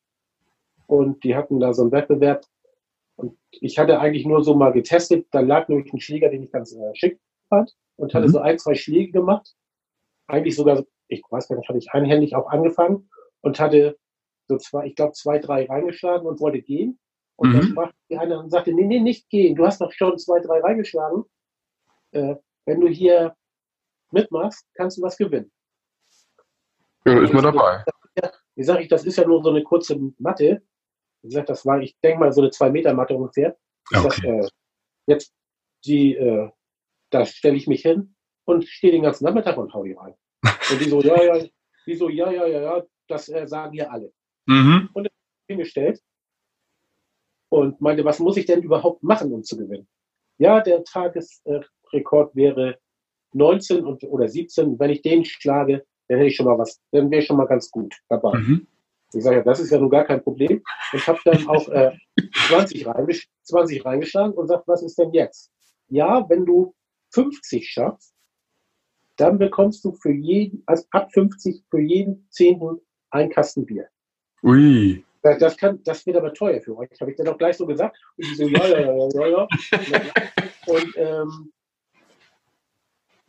Und die hatten da so einen Wettbewerb. Und ich hatte eigentlich nur so mal getestet. Da lag nämlich ein Schläger, den ich ganz äh, schick fand. Und hatte mhm. so ein, zwei Schläge gemacht. Eigentlich sogar, ich weiß gar nicht, hatte ich einhändig auch angefangen und hatte so zwei, ich glaube, zwei, drei reingeschlagen und wollte gehen. Und mhm. dann sprach die eine und sagte, nee, nee, nicht gehen. Du hast doch schon zwei, drei reingeschlagen. Äh, wenn du hier mitmachst, kannst du was gewinnen. Ja, ist man dabei. wie sage ich, das ist ja nur so eine kurze Matte. Wie gesagt, das war, ich denke mal, so eine zwei Meter Matte ungefähr. Okay. Das, äh, jetzt die, äh, da stelle ich mich hin und stehe den ganzen Nachmittag und hau die rein. Und die so, ja, ja, die so, ja, ja, ja, ja, das äh, sagen hier alle. Mhm. Und hingestellt und meinte, was muss ich denn überhaupt machen, um zu gewinnen? ja, der Tagesrekord wäre 19 und, oder 17. Wenn ich den schlage, dann hätte ich schon mal was, dann wäre ich schon mal ganz gut dabei. Mhm. Ich sage ja, das ist ja nun gar kein Problem. Und habe dann auch äh, 20, reingesch 20 reingeschlagen und sagt, was ist denn jetzt? Ja, wenn du 50 schaffst, dann bekommst du für jeden, also ab 50 für jeden Zehnten ein Kasten Bier. Ui. Das, kann, das wird aber teuer für euch. Habe ich dann auch gleich so gesagt. Und die so, ja, ja, ja, ja, ja. Und ähm,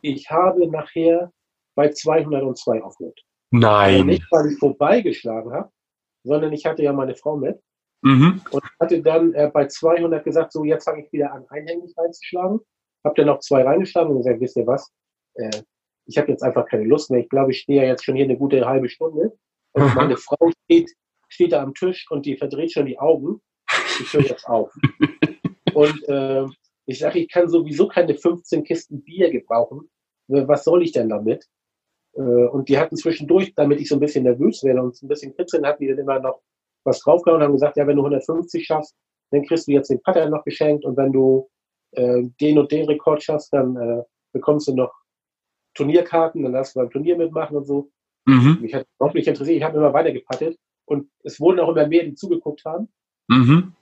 ich habe nachher bei 202 aufgehört. Nein. Also nicht, weil ich vorbeigeschlagen habe, sondern ich hatte ja meine Frau mit. Mhm. Und hatte dann äh, bei 200 gesagt, so jetzt fange ich wieder an, einhändig reinzuschlagen. Hab dann noch zwei reingeschlagen und gesagt, wisst ihr was? Äh, ich habe jetzt einfach keine Lust mehr. Ich glaube, ich stehe ja jetzt schon hier eine gute halbe Stunde. Und meine Frau steht, steht da am Tisch und die verdreht schon die Augen. Ich höre jetzt auf. Und äh, ich sage, ich kann sowieso keine 15 Kisten Bier gebrauchen. Was soll ich denn damit? Äh, und die hatten zwischendurch, damit ich so ein bisschen nervös werde und ein bisschen kitzeln, hatten die dann immer noch was draufgehauen und haben gesagt, ja, wenn du 150 schaffst, dann kriegst du jetzt den Putter noch geschenkt und wenn du äh, den und den Rekord schaffst, dann äh, bekommst du noch Turnierkarten, dann darfst du beim Turnier mitmachen und so. Mhm. Mich hat überhaupt nicht interessiert, ich habe immer weiter gepattet und es wurden auch immer mehr, die zugeguckt haben. Mhm.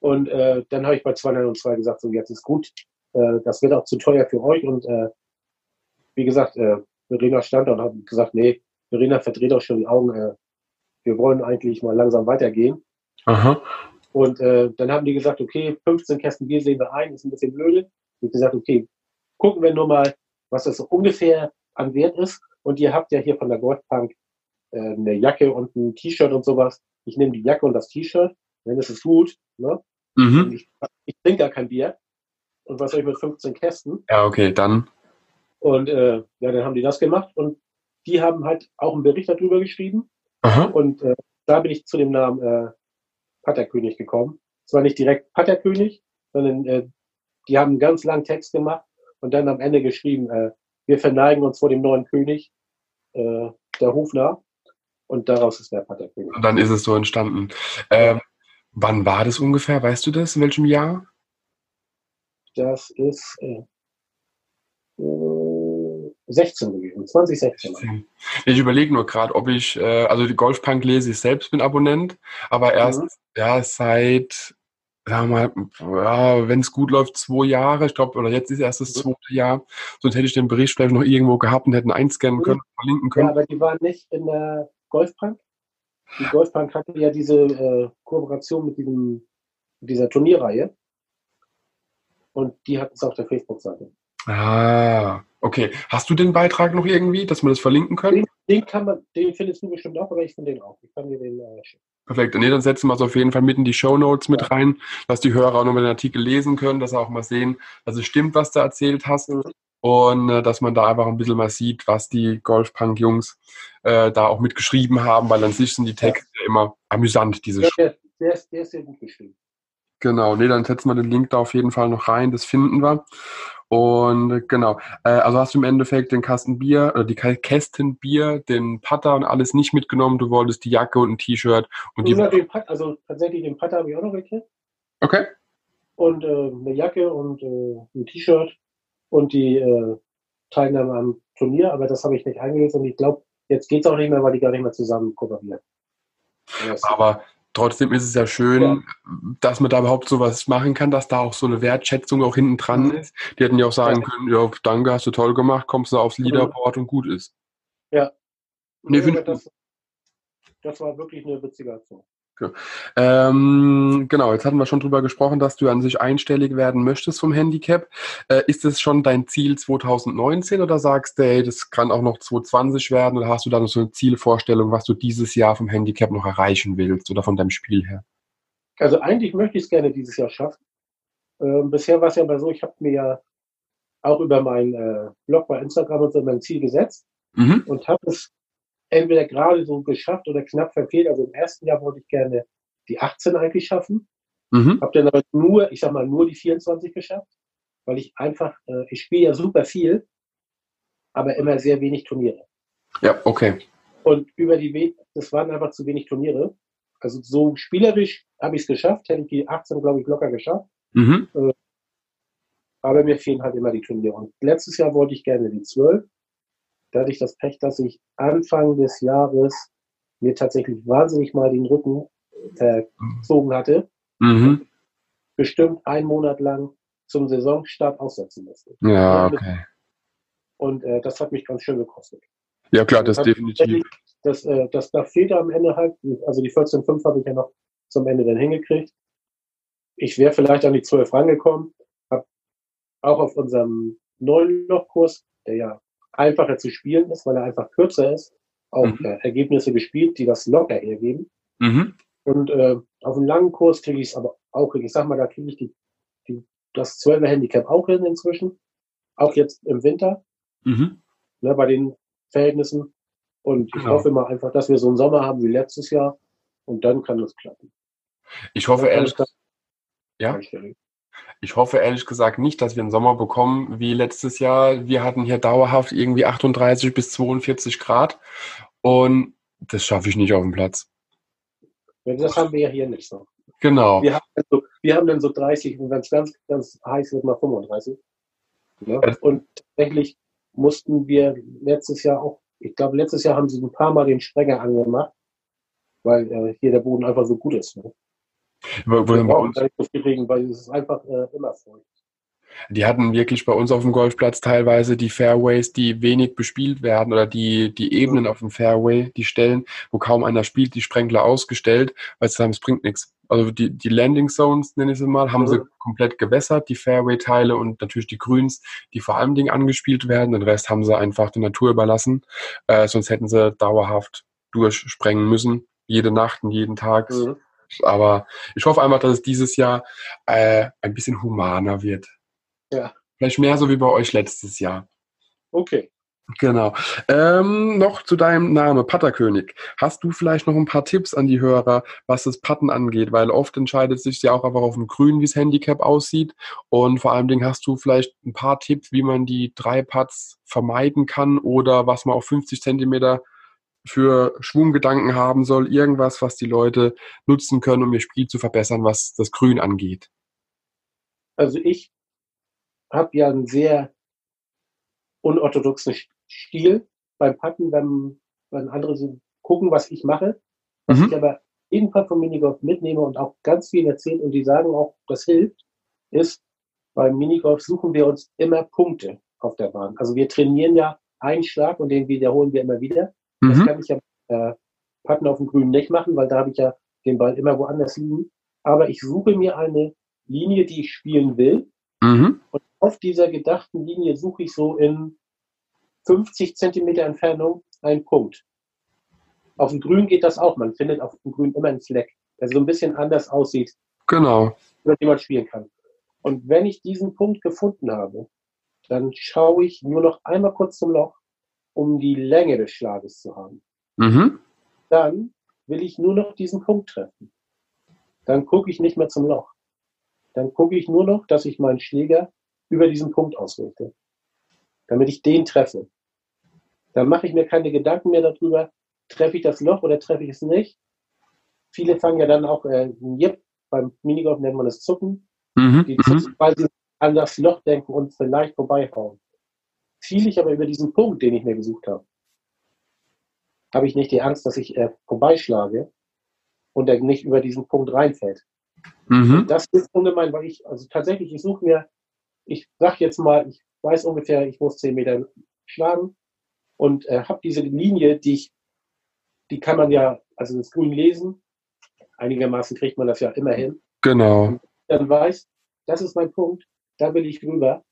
Und äh, dann habe ich bei 202 gesagt, so jetzt ist gut, äh, das wird auch zu teuer für euch und äh, wie gesagt, äh, Verena stand da und hat gesagt, nee, Verena verdreht auch schon die Augen, äh, wir wollen eigentlich mal langsam weitergehen. Aha. Und äh, dann haben die gesagt, okay, 15 Kästen Bier sehen wir ein, ist ein bisschen blöde. Ich habe gesagt, okay, gucken wir nur mal, was das so ungefähr an Wert ist. Und ihr habt ja hier von der Goldpunk äh, eine Jacke und ein T-Shirt und sowas. Ich nehme die Jacke und das T-Shirt, wenn es ist gut. Ne? Mhm. Ich, ich trinke gar kein Bier. Und was soll ich mit 15 Kästen? Ja, okay, dann. Und äh, ja, dann haben die das gemacht und die haben halt auch einen Bericht darüber geschrieben. Aha. Und äh, da bin ich zu dem Namen äh, Patterkönig gekommen. Zwar nicht direkt Patterkönig, sondern äh, die haben einen ganz langen Text gemacht und dann am Ende geschrieben, äh, wir verneigen uns vor dem neuen König, äh, der Hofner. Und daraus ist der Patterkönig. Und dann ist es so entstanden. Ähm, wann war das ungefähr? Weißt du das? In welchem Jahr? Das ist äh, 16 gewesen, 2016. Ich überlege nur gerade, ob ich, äh, also die Golfpunk lese ich selbst, bin Abonnent, aber erst mhm. ja, seit, sagen wir mal, ja, wenn es gut läuft, zwei Jahre, ich glaube, oder jetzt ist erst das mhm. zweite Jahr, sonst hätte ich den Bericht vielleicht noch irgendwo gehabt und hätten einscannen mhm. können, verlinken können. Ja, aber die waren nicht in der Golfpunk. Die Golfpunk hatte ja diese äh, Kooperation mit, diesem, dieser Turnierreihe. Und die hatten es auf der Facebook-Seite. Ah, okay. Hast du den Beitrag noch irgendwie, dass wir das verlinken können? Den, den kann man, den findest du bestimmt auch, aber ich finde den auch. Ich kann dir den äh, schicken. Perfekt. Nee, dann setzen wir es auf jeden Fall mit in die Show Notes mit ja. rein, dass die Hörer auch nochmal den Artikel lesen können, dass sie auch mal sehen, dass es stimmt, was du erzählt hast. Mhm. Und äh, dass man da einfach ein bisschen mal sieht, was die Golfpunk-Jungs äh, da auch mitgeschrieben haben, weil an sich sind die Texte ja. immer amüsant, diese ja, der, der, ist, der ist sehr gut geschrieben. Genau, nee, dann setzen wir den Link da auf jeden Fall noch rein, das finden wir. Und genau, äh, also hast du im Endeffekt den Kasten Bier, oder die Kästen Bier, den Putter und alles nicht mitgenommen. Du wolltest die Jacke und ein T-Shirt. und die den Putter, Also tatsächlich den Putter habe ich auch noch gekriegt. Okay. Und äh, eine Jacke und äh, ein T-Shirt und die äh, Teilnahme am Turnier, aber das habe ich nicht eingelöst und ich glaube, jetzt geht es auch nicht mehr, weil die gar nicht mehr zusammen kooperieren. Aber trotzdem ist es ja schön, ja. dass man da überhaupt sowas machen kann, dass da auch so eine Wertschätzung auch hinten dran mhm. ist. Die hätten ja auch sagen ja. können, ja, danke, hast du toll gemacht, kommst du aufs mhm. Leaderboard mhm. und gut ist. Ja. Nee, ja das, das war wirklich eine witzige Aktion. Okay. Ähm, genau, jetzt hatten wir schon drüber gesprochen, dass du an sich einstellig werden möchtest vom Handicap. Äh, ist es schon dein Ziel 2019 oder sagst du, hey, das kann auch noch 2020 werden oder hast du da noch so eine Zielvorstellung, was du dieses Jahr vom Handicap noch erreichen willst oder von deinem Spiel her? Also eigentlich möchte ich es gerne dieses Jahr schaffen. Äh, bisher war es ja mal so, ich habe mir ja auch über meinen äh, Blog bei Instagram und so mein Ziel gesetzt mhm. und habe es entweder gerade so geschafft oder knapp verfehlt. Also im ersten Jahr wollte ich gerne die 18 eigentlich schaffen. Mhm. Habe dann aber nur, ich sag mal, nur die 24 geschafft, weil ich einfach, äh, ich spiele ja super viel, aber immer sehr wenig Turniere. Ja, okay. Und über die Weg, das waren einfach zu wenig Turniere. Also so spielerisch habe ich es geschafft, hätte ich die 18, glaube ich, locker geschafft. Mhm. Äh, Aber mir fehlen halt immer die Turniere. Und letztes Jahr wollte ich gerne die 12. Da hatte ich das Pech, dass ich Anfang des Jahres mir tatsächlich wahnsinnig mal den Rücken verzogen hatte. Mhm. Bestimmt einen Monat lang zum Saisonstart aussetzen musste. Ja, okay. Und äh, das hat mich ganz schön gekostet. Ja, klar, das, das definitiv. Das, äh, das, da fehlte am Ende halt, also die 14,5 habe ich ja noch zum Ende dann hingekriegt. Ich wäre vielleicht an die 12 rangekommen, habe auch auf unserem neuen Lochkurs, der ja einfacher zu spielen ist, weil er einfach kürzer ist, auch mhm. äh, Ergebnisse gespielt, die das locker hergeben. Mhm. Und äh, auf einem langen Kurs kriege ich es aber auch hin. Ich sag mal, da kriege ich die, die, das 12er Handicap auch hin inzwischen. Auch jetzt im Winter. Mhm. Ne, bei den Verhältnissen. Und ich genau. hoffe mal einfach, dass wir so einen Sommer haben wie letztes Jahr. Und dann kann das klappen. Ich hoffe ehrlich gesagt. Ja. Ich hoffe ehrlich gesagt nicht, dass wir einen Sommer bekommen wie letztes Jahr. Wir hatten hier dauerhaft irgendwie 38 bis 42 Grad. Und das schaffe ich nicht auf dem Platz. Das haben wir ja hier nicht so. Genau. Wir haben, so, wir haben dann so 30 und wenn es ganz, ganz heiß wird, mal 35. Ja? Und tatsächlich mussten wir letztes Jahr auch, ich glaube, letztes Jahr haben sie ein paar Mal den Sprenger angemacht, weil äh, hier der Boden einfach so gut ist. Ne? Wir, brauchen gar nicht so viel Regen, weil es ist einfach äh, immer voll. Die hatten wirklich bei uns auf dem Golfplatz teilweise die Fairways, die wenig bespielt werden oder die, die Ebenen auf dem Fairway, die Stellen, wo kaum einer spielt, die Sprenkler ausgestellt, weil sie sagen, es bringt nichts. Also die, die Landing Zones, nenne ich sie mal, haben mhm. sie komplett gewässert, die Fairway-Teile und natürlich die Grüns, die vor allem Dingen angespielt werden. Den Rest haben sie einfach der Natur überlassen. Äh, sonst hätten sie dauerhaft durchsprengen müssen, jede Nacht und jeden Tag. Mhm. Aber ich hoffe einfach, dass es dieses Jahr äh, ein bisschen humaner wird. Ja. Vielleicht mehr so wie bei euch letztes Jahr. Okay. Genau. Ähm, noch zu deinem Namen, Patterkönig. Hast du vielleicht noch ein paar Tipps an die Hörer, was das Patten angeht? Weil oft entscheidet sich ja auch einfach auf dem Grün, wie das Handicap aussieht. Und vor allen Dingen hast du vielleicht ein paar Tipps, wie man die drei Putts vermeiden kann oder was man auf 50 Zentimeter für Schwunggedanken haben soll. Irgendwas, was die Leute nutzen können, um ihr Spiel zu verbessern, was das Grün angeht. Also ich habe ja einen sehr unorthodoxen Stil beim Patten, wenn, wenn andere so gucken, was ich mache. Was mhm. ich aber ebenfalls vom Minigolf mitnehme und auch ganz viel erzählt und die sagen auch, das hilft, ist, beim Minigolf suchen wir uns immer Punkte auf der Bahn. Also wir trainieren ja einen Schlag und den wiederholen wir immer wieder. Mhm. Das kann ich ja äh, Patten auf dem Grün nicht machen, weil da habe ich ja den Ball immer woanders liegen. Aber ich suche mir eine Linie, die ich spielen will. Mhm. Und auf dieser gedachten Linie suche ich so in 50 Zentimeter Entfernung einen Punkt. Auf dem Grün geht das auch. Man findet auf dem Grün immer einen Fleck, der so ein bisschen anders aussieht. Genau. Über den man spielen kann. Und wenn ich diesen Punkt gefunden habe, dann schaue ich nur noch einmal kurz zum Loch, um die Länge des Schlages zu haben. Mhm. Dann will ich nur noch diesen Punkt treffen. Dann gucke ich nicht mehr zum Loch. Dann gucke ich nur noch, dass ich meinen Schläger über diesen Punkt ausrichte, damit ich den treffe. Dann mache ich mir keine Gedanken mehr darüber, treffe ich das Loch oder treffe ich es nicht. Viele fangen ja dann auch äh, Jip, beim Minigolf nennt man das Zucken, mhm. die zucken, weil sie an das Loch denken und vielleicht vorbeihauen. Ziele ich aber über diesen Punkt, den ich mir gesucht habe, habe ich nicht die Angst, dass ich äh, vorbeischlage und er nicht über diesen Punkt reinfällt. Mhm. Das ist ungemein, weil ich, also tatsächlich, ich suche mir ich sag jetzt mal, ich weiß ungefähr, ich muss 10 Meter schlagen und äh, habe diese Linie, die ich, die kann man ja, also das Grün lesen. Einigermaßen kriegt man das ja immer hin. Genau. Und dann weiß, das ist mein Punkt, da will ich rüber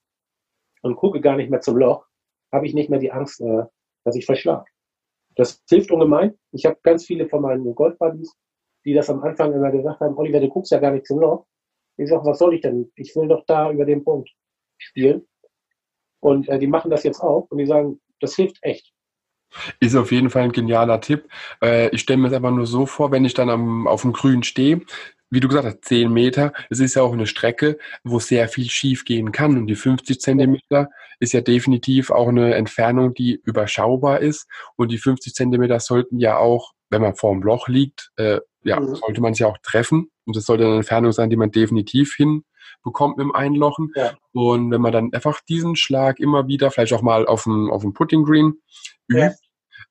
und gucke gar nicht mehr zum Loch, habe ich nicht mehr die Angst, äh, dass ich verschlag. Das hilft ungemein. Ich habe ganz viele von meinen Golfbuddies, die das am Anfang immer gesagt haben, Oliver, du guckst ja gar nicht zum Loch. Ich sage, was soll ich denn? Ich will doch da über den Punkt spielen. Und äh, die machen das jetzt auch und die sagen, das hilft echt. Ist auf jeden Fall ein genialer Tipp. Äh, ich stelle mir es einfach nur so vor, wenn ich dann am, auf dem Grün stehe, wie du gesagt hast, 10 Meter, es ist ja auch eine Strecke, wo sehr viel schief gehen kann. Und die 50 Zentimeter ist ja definitiv auch eine Entfernung, die überschaubar ist. Und die 50 Zentimeter sollten ja auch, wenn man vor dem Loch liegt, äh, ja, mhm. sollte man sich auch treffen. Und das sollte eine Entfernung sein, die man definitiv hin bekommt mit dem Einlochen. Ja. Und wenn man dann einfach diesen Schlag immer wieder, vielleicht auch mal auf dem, auf dem Putting Green übt,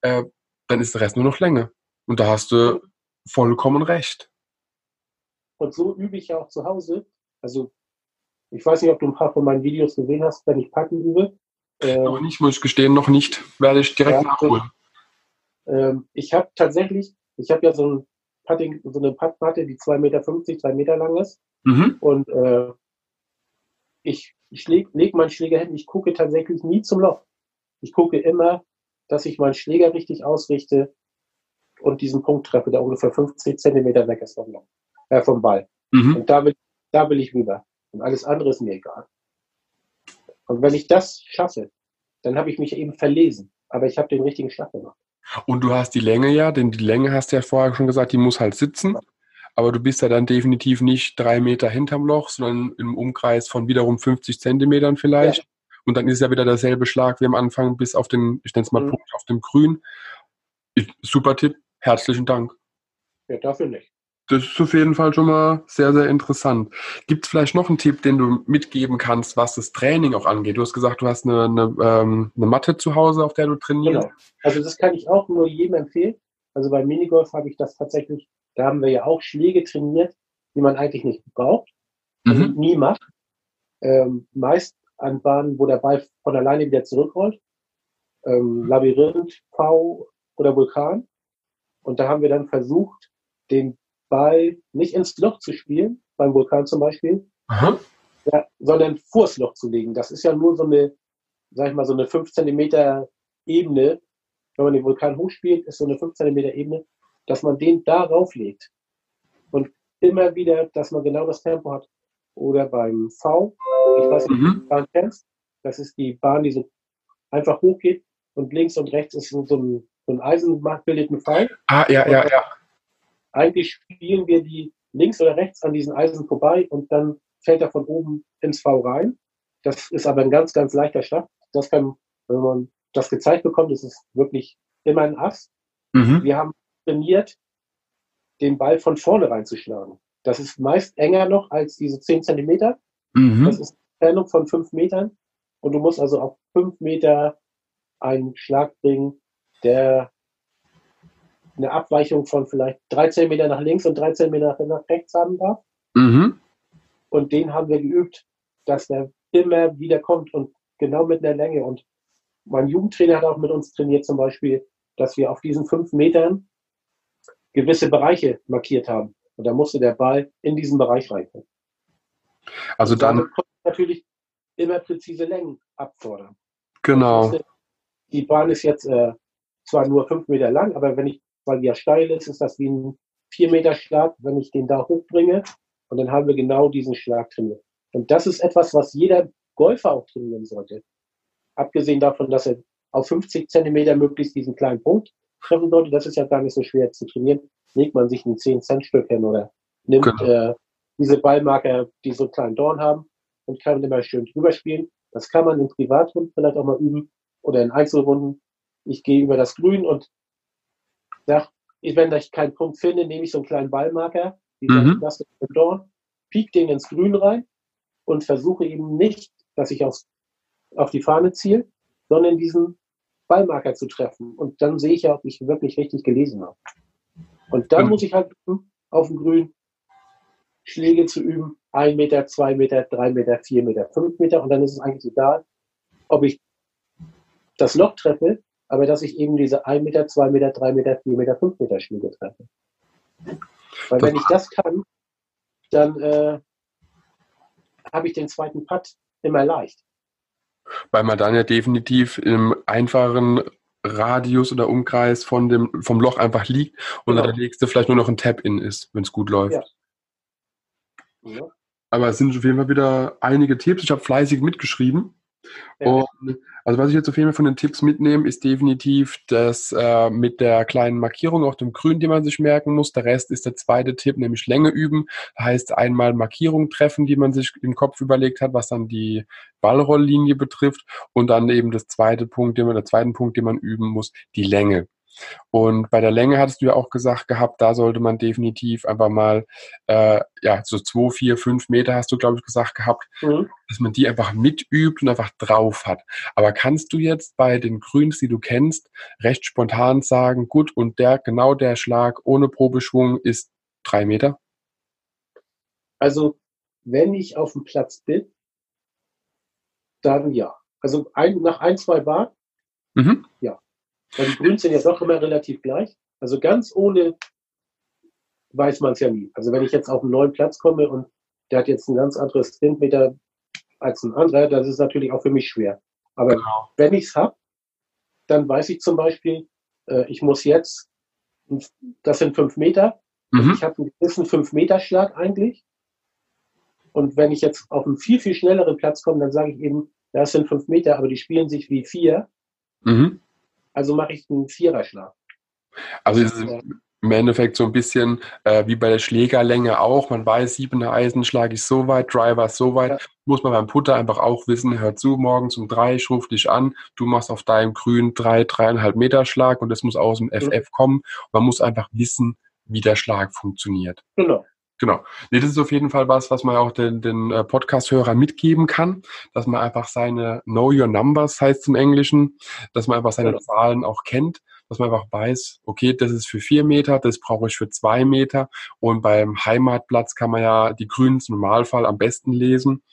Ja. äh, dann ist der Rest nur noch Länge. Und da hast du vollkommen recht. Und so übe ich ja auch zu Hause. Also, ich weiß nicht, ob du ein paar von meinen Videos gesehen hast, wenn ich Patten übe. Noch Ähm, nicht, muss ich gestehen, noch nicht. Werde ich direkt Ja, nachholen. ähm, ich habe tatsächlich, ich habe ja so, ein Putting, so eine Puttmatte, die 2,50 Meter, 2 Meter lang ist. Mhm. Und äh, ich, ich leg, leg meinen Schläger hin. Ich gucke tatsächlich nie zum Loch. Ich gucke immer, dass ich meinen Schläger richtig ausrichte und diesen Punkt treffe, der ungefähr 50 Zentimeter weg ist vom, Loch, äh, vom Ball. Mhm. Und da will, da will ich rüber. Und alles andere ist mir egal. Und wenn ich das schaffe, dann habe ich mich eben verlesen. Aber ich habe den richtigen Schlag gemacht. Und du hast die Länge ja, denn die Länge hast du ja vorher schon gesagt, die muss halt sitzen. Aber du bist ja dann definitiv nicht drei Meter hinterm Loch, sondern im Umkreis von wiederum 50 Zentimetern vielleicht. Und dann ist ja wieder derselbe Schlag wie am Anfang bis auf den, ich nenne es mal Mhm. Punkt auf dem Grün. Ich, super Tipp, herzlichen Dank. Ja, dafür nicht. Das ist auf jeden Fall schon mal sehr, sehr interessant. Gibt es vielleicht noch einen Tipp, den du mitgeben kannst, was das Training auch angeht? Du hast gesagt, du hast eine, eine, ähm, eine Matte zu Hause, auf der du trainierst. Genau. Also das kann ich auch nur jedem empfehlen. Also beim Minigolf habe ich das tatsächlich, da haben wir ja auch Schläge trainiert, die man eigentlich nicht braucht, also Mhm. nie macht. Ähm, meist an Bahnen, wo der Ball von alleine wieder zurückrollt. Ähm, Labyrinth, V oder Vulkan. Und da haben wir dann versucht, den Ball nicht ins Loch zu spielen, beim Vulkan zum Beispiel, Aha. ja, sondern vors Loch zu legen. Das ist ja nur so eine, sag ich mal, so eine 5 Zentimeter Ebene. Wenn man den Vulkan hochspielt, ist so eine 5 Zentimeter Ebene, dass man den da rauflegt. Und immer wieder, dass man genau das Tempo hat. Oder beim V, ich weiß nicht, ob du Mhm. die Bahn kennst, das ist die Bahn, die so einfach hochgeht und links und rechts ist so ein, so ein Eisenbahn bildet ein Pfeil. Ah, ja, ja, ja. Eigentlich spielen wir die links oder rechts an diesen Eisen vorbei und dann fällt er von oben ins V rein. Das ist aber ein ganz, ganz leichter Schlag. Das kann, wenn man das gezeigt bekommt, ist es wirklich immer ein Ass. Mhm. Wir haben trainiert, den Ball von vorne reinzuschlagen. Das ist meist enger noch als diese 10 Zentimeter. Das Mhm. ist eine Entfernung von 5 Metern. Und du musst also auf 5 Meter einen Schlag bringen, der eine Abweichung von vielleicht 13 Meter nach links und 13 Meter nach rechts haben darf. Mhm. Und den haben wir geübt, dass der immer wieder kommt und genau mit einer Länge. Und mein Jugendtrainer hat auch mit uns trainiert, zum Beispiel, dass wir auf diesen fünf Metern gewisse Bereiche markiert haben. Und da musste der Ball in diesen Bereich reinkommen. Also dann, natürlich immer präzise Längen abfordern. genau. Die Bahn ist jetzt äh, zwar nur fünf Meter lang, aber wenn ich, weil die ja steil ist, ist das wie ein vier Meter Schlag, wenn ich den da hochbringe. Und dann haben wir genau diesen Schlag trainiert. Und das ist etwas, was jeder Golfer auch trainieren sollte. Abgesehen davon, dass er auf 50 Zentimeter möglichst diesen kleinen Punkt treffen sollte, das ist ja gar nicht so schwer zu trainieren. Legt man sich ein 10-Cent-Stück hin oder nimmt Genau. äh, diese Ballmarker, die so einen kleinen Dorn haben und kann immer schön drüber spielen. Das kann man in Privatrunden vielleicht auch mal üben oder in Einzelrunden. Ich gehe über das Grün und sag, ich- wenn ich keinen Punkt finde, nehme ich so einen kleinen Ballmarker, wie Mhm. das Dorn, piek den ins Grün rein und versuche eben nicht, dass ich aufs, auf die Fahne ziele, sondern diesen Ballmarker zu treffen. Und dann sehe ich ja, ob ich wirklich richtig gelesen habe. Und dann Mhm. muss ich halt auf dem Grün Schläge zu üben. Ein Meter, zwei Meter, drei Meter, vier Meter, fünf Meter. Und dann ist es eigentlich egal, ob ich das Loch treffe, aber dass ich eben diese ein Meter, zwei Meter, drei Meter, vier Meter, fünf Meter Schläge treffe. Weil wenn ich das kann, dann äh, habe ich den zweiten Putt immer leicht. Weil man dann ja definitiv im einfachen Radius oder Umkreis von dem, vom Loch einfach liegt und Genau. der nächste vielleicht nur noch ein Tap-In ist, wenn es gut läuft. Ja. Ja. Aber es sind auf jeden Fall wieder einige Tipps. Ich habe fleißig mitgeschrieben. Ja. Und also was ich jetzt auf jeden Fall von den Tipps mitnehme, ist definitiv das äh, mit der kleinen Markierung auf dem Grün, die man sich merken muss. Der Rest ist der zweite Tipp, nämlich Länge üben. Heißt einmal Markierung treffen, die man sich im Kopf überlegt hat, was dann die Ballrolllinie betrifft. Und dann eben das zweite Punkt, den man, der zweiten Punkt, den man üben muss, die Länge. Und bei der Länge hattest du ja auch gesagt gehabt, da sollte man definitiv einfach mal, äh, ja, so zwei, vier, fünf Meter hast du, glaube ich, gesagt gehabt, mhm. dass man die einfach mitübt und einfach drauf hat. Aber kannst du jetzt bei den Grüns, die du kennst, recht spontan sagen, gut, und der, genau der Schlag ohne Probeschwung ist drei Meter? Also, wenn ich auf dem Platz bin, dann ja. Also ein, nach ein, zwei Bar, mhm. ja. Weil die Grüns sind ja doch immer relativ gleich. Also ganz ohne weiß man es ja nie. Also wenn ich jetzt auf einen neuen Platz komme und der hat jetzt ein ganz anderes Windmeter als ein anderer, das ist natürlich auch für mich schwer. Aber genau. wenn ich es habe, dann weiß ich zum Beispiel, äh, ich muss jetzt, das sind fünf Meter, mhm. ich habe einen gewissen fünf Meter Schlag eigentlich. Und wenn ich jetzt auf einen viel, viel schnelleren Platz komme, dann sage ich eben, das sind fünf Meter, aber die spielen sich wie vier. Mhm. Also mache ich einen Viererschlag. Also ist es im Endeffekt so ein bisschen äh, wie bei der Schlägerlänge auch. Man weiß, siebener Eisen schlage ich so weit, Driver so weit. Ja. Muss man beim Putter einfach auch wissen, hör zu, morgens um drei, ich rufe dich an, du machst auf deinem Grün drei, dreieinhalb Meter Schlag und das muss aus dem FF mhm. kommen. Man muss einfach wissen, wie der Schlag funktioniert. Genau. Genau. Nee, das ist auf jeden Fall was, was man auch den, den äh, Podcast-Hörern mitgeben kann, dass man einfach seine Know Your Numbers heißt es im Englischen, dass man einfach seine ja. Zahlen auch kennt, dass man einfach weiß, okay, das ist für vier Meter, das brauche ich für zwei Meter und beim Heimatplatz kann man ja die Grüns im Normalfall am besten lesen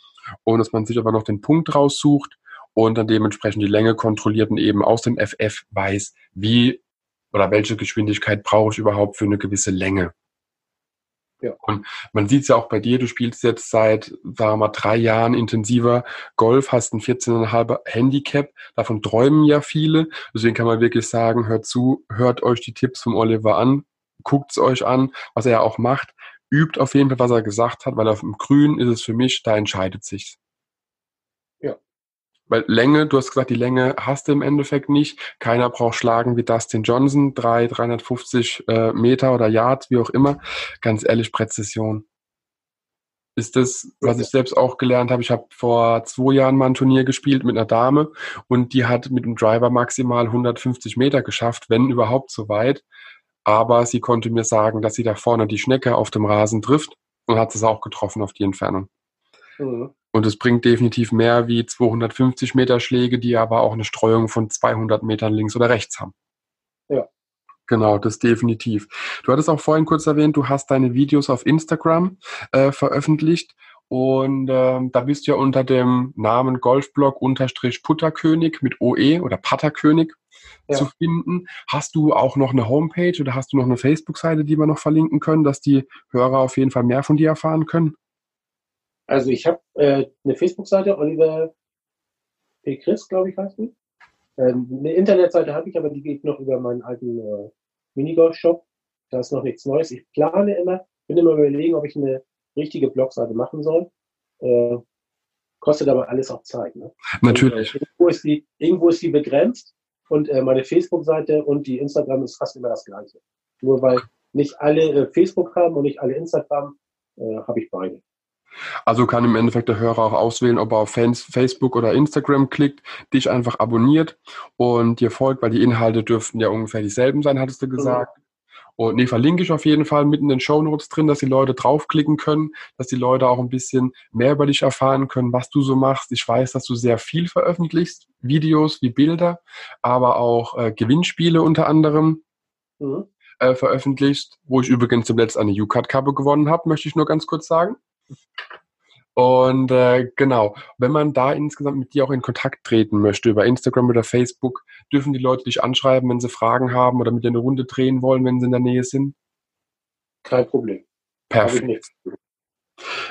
und dass man sich aber noch den Punkt raussucht und dann dementsprechend die Länge kontrolliert und eben aus dem FF weiß, wie oder welche Geschwindigkeit brauche ich überhaupt für eine gewisse Länge. Ja. Und man sieht es ja auch bei dir, du spielst jetzt seit, sagen wir mal, drei Jahren intensiver Golf, hast ein 14,5 Handicap, davon träumen ja viele. Deswegen kann man wirklich sagen, hört zu, hört euch die Tipps vom Oliver an, guckt es euch an, was er ja auch macht, übt auf jeden Fall, was er gesagt hat, weil auf dem Grün ist es für mich, da entscheidet sich's. Weil Länge, du hast gesagt, die Länge hast du im Endeffekt nicht. Keiner braucht Schlagen wie Dustin Johnson, 3, 350 äh, Meter oder Yards, wie auch immer. Ganz ehrlich, Präzision. Ist das, was ich selbst auch gelernt habe. Ich habe vor zwei Jahren mal ein Turnier gespielt mit einer Dame und die hat mit dem Driver maximal 150 Meter geschafft, wenn überhaupt so weit. Aber sie konnte mir sagen, dass sie da vorne die Schnecke auf dem Rasen trifft und hat es auch getroffen auf die Entfernung. Mhm. Und es bringt definitiv mehr wie 250 Meter Schläge, die aber auch eine Streuung von 200 Metern links oder rechts haben. Ja. Genau, das definitiv. Du hattest auch vorhin kurz erwähnt, du hast deine Videos auf Instagram äh, veröffentlicht und ähm, da bist du ja unter dem Namen Golfblog unterstrich Putterkönig mit OE oder Patterkönig ja. zu finden. Hast du auch noch eine Homepage oder hast du noch eine Facebook-Seite, die wir noch verlinken können, dass die Hörer auf jeden Fall mehr von dir erfahren können? Also ich habe äh, eine Facebook-Seite, Oliver P. Chris, glaube ich, heißt die. Ähm, eine Internetseite habe ich, aber die geht noch über meinen alten äh, Minigolf-Shop. Da ist noch nichts Neues. Ich plane immer, bin immer überlegen, ob ich eine richtige Blogseite machen soll. Äh, kostet aber alles auch Zeit. Ne? Natürlich. Und, äh, irgendwo, ist die, irgendwo ist die begrenzt und äh, meine Facebook-Seite und die Instagram ist fast immer das gleiche. Nur weil nicht alle äh, Facebook haben und nicht alle Instagram, äh, habe ich beide. Also kann im Endeffekt der Hörer auch auswählen, ob er auf Facebook oder Instagram klickt, dich einfach abonniert und dir folgt, weil die Inhalte dürften ja ungefähr dieselben sein, hattest du gesagt. Mhm. Und nee, verlinke ich auf jeden Fall mit in den Show Notes drin, dass die Leute draufklicken können, dass die Leute auch ein bisschen mehr über dich erfahren können, was du so machst. Ich weiß, dass du sehr viel veröffentlichst, Videos wie Bilder, aber auch äh, Gewinnspiele unter anderem. Mhm. Äh, veröffentlicht, wo ich übrigens zum letzten eine U-Card-Kappe gewonnen habe, möchte ich nur ganz kurz sagen. Und äh, genau, wenn man da insgesamt mit dir auch in Kontakt treten möchte, über Instagram oder Facebook, dürfen die Leute dich anschreiben, wenn sie Fragen haben oder mit dir eine Runde drehen wollen, wenn sie in der Nähe sind? Kein Problem. Perfekt.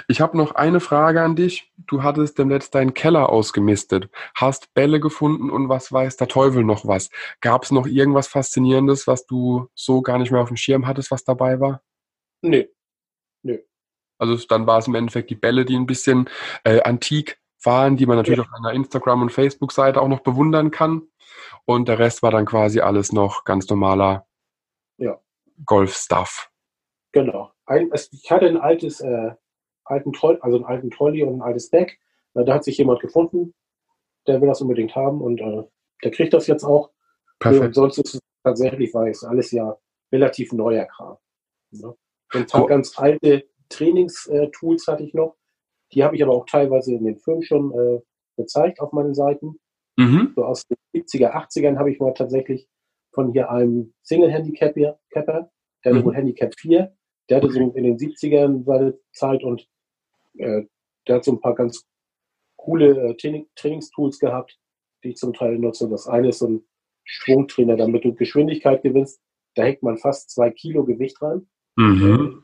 Ich habe noch eine Frage an dich. Du hattest demnächst deinen Keller ausgemistet, hast Bälle gefunden und was weiß der Teufel noch was. Gab es noch irgendwas Faszinierendes, was du so gar nicht mehr auf dem Schirm hattest, was dabei war? Nee. Nee. Also dann war es im Endeffekt die Bälle, die ein bisschen äh, antik waren, die man natürlich ja. auf einer Instagram- und Facebook-Seite auch noch bewundern kann. Und der Rest war dann quasi alles noch ganz normaler ja. Golf-Stuff. Genau. Ein, ich hatte ein altes, äh, alten Troll, also einen alten Trolley und ein altes Deck. Äh, da hat sich jemand gefunden, der will das unbedingt haben und äh, der kriegt das jetzt auch. Perfekt. sonst ist es tatsächlich war es alles ja relativ neuer Kram. Ne? Ein paar oh. ganz alte Trainingstools hatte ich noch. Die habe ich aber auch teilweise in den Filmen schon äh, gezeigt auf meinen Seiten. Mhm. So aus den 70er, 80ern habe ich mal tatsächlich von hier einem Single-Handicapper, der mhm. wohl Handicap 4, der hatte so in den 70ern seine Zeit und äh, der hat so ein paar ganz coole äh, Training Trainingstools gehabt, die ich zum Teil nutze. Das eine ist so ein Schwungtrainer, damit du Geschwindigkeit gewinnst. Da hängt man fast zwei Kilo Gewicht rein. Mhm.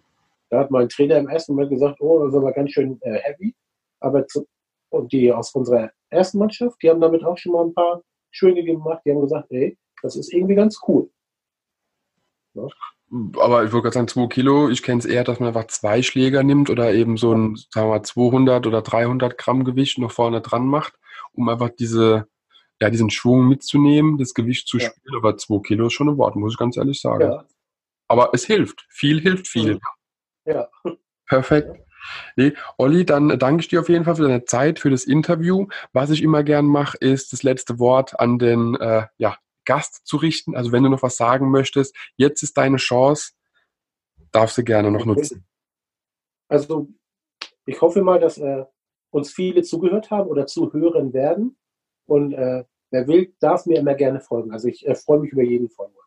Da hat mein Trainer im ersten Mal gesagt, oh, das ist aber ganz schön äh, heavy. Aber zu, und die aus unserer ersten Mannschaft, die haben damit auch schon mal ein paar Schwünge gemacht. Die haben gesagt, ey, das ist irgendwie ganz cool. Ja. Aber ich würde gerade sagen, 2 Kilo, ich kenne es eher, dass man einfach zwei Schläger nimmt oder eben so ein, sagen wir mal, 200 oder 300 Gramm Gewicht noch vorne dran macht, um einfach diese, ja, diesen Schwung mitzunehmen, das Gewicht zu ja. spielen. Aber 2 Kilo ist schon ein Wort, muss ich ganz ehrlich sagen. Ja. Aber es hilft. Viel hilft viel. Ja. Perfekt. Nee, Olli, dann danke ich dir auf jeden Fall für deine Zeit, für das Interview. Was ich immer gern mache, ist das letzte Wort an den äh, ja, Gast zu richten. Also wenn du noch was sagen möchtest, jetzt ist deine Chance, darfst du gerne noch nutzen. Also ich hoffe mal, dass äh, uns viele zugehört haben oder zuhören werden. Und äh, wer will, darf mir immer gerne folgen. Also ich äh, freue mich über jeden Folger.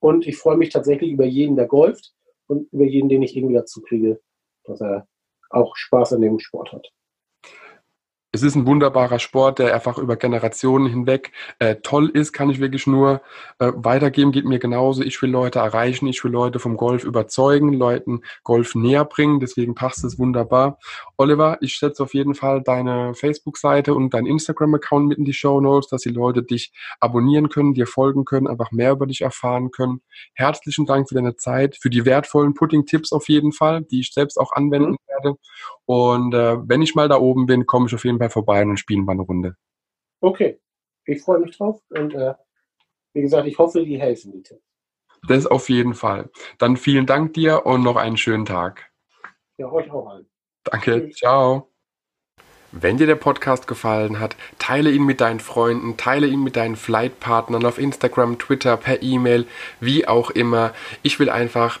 Und ich freue mich tatsächlich über jeden, der golft und über jeden, den ich irgendwie dazu kriege, dass er auch Spaß an dem Sport hat es ist ein wunderbarer Sport, der einfach über Generationen hinweg äh, toll ist, kann ich wirklich nur äh, weitergeben, geht mir genauso. Ich will Leute erreichen, ich will Leute vom Golf überzeugen, Leuten Golf näher bringen, deswegen passt es wunderbar. Oliver, ich setze auf jeden Fall deine Facebook-Seite und dein Instagram-Account mit in die Show Notes, dass die Leute dich abonnieren können, dir folgen können, einfach mehr über dich erfahren können. Herzlichen Dank für deine Zeit, für die wertvollen Putting-Tipps auf jeden Fall, die ich selbst auch anwenden mhm. werde. Und äh, wenn ich mal da oben bin, komme ich auf jeden Fall vorbei und spielen wir eine Runde. Okay, ich freue mich drauf und äh, wie gesagt, ich hoffe, die helfen die Tipps. Das auf jeden Fall. Dann vielen Dank dir und noch einen schönen Tag. Ja, euch auch allen. Danke, Tschüss. ciao. Wenn dir der Podcast gefallen hat, teile ihn mit deinen Freunden, teile ihn mit deinen Flightpartnern auf Instagram, Twitter, per E-Mail, wie auch immer. Ich will einfach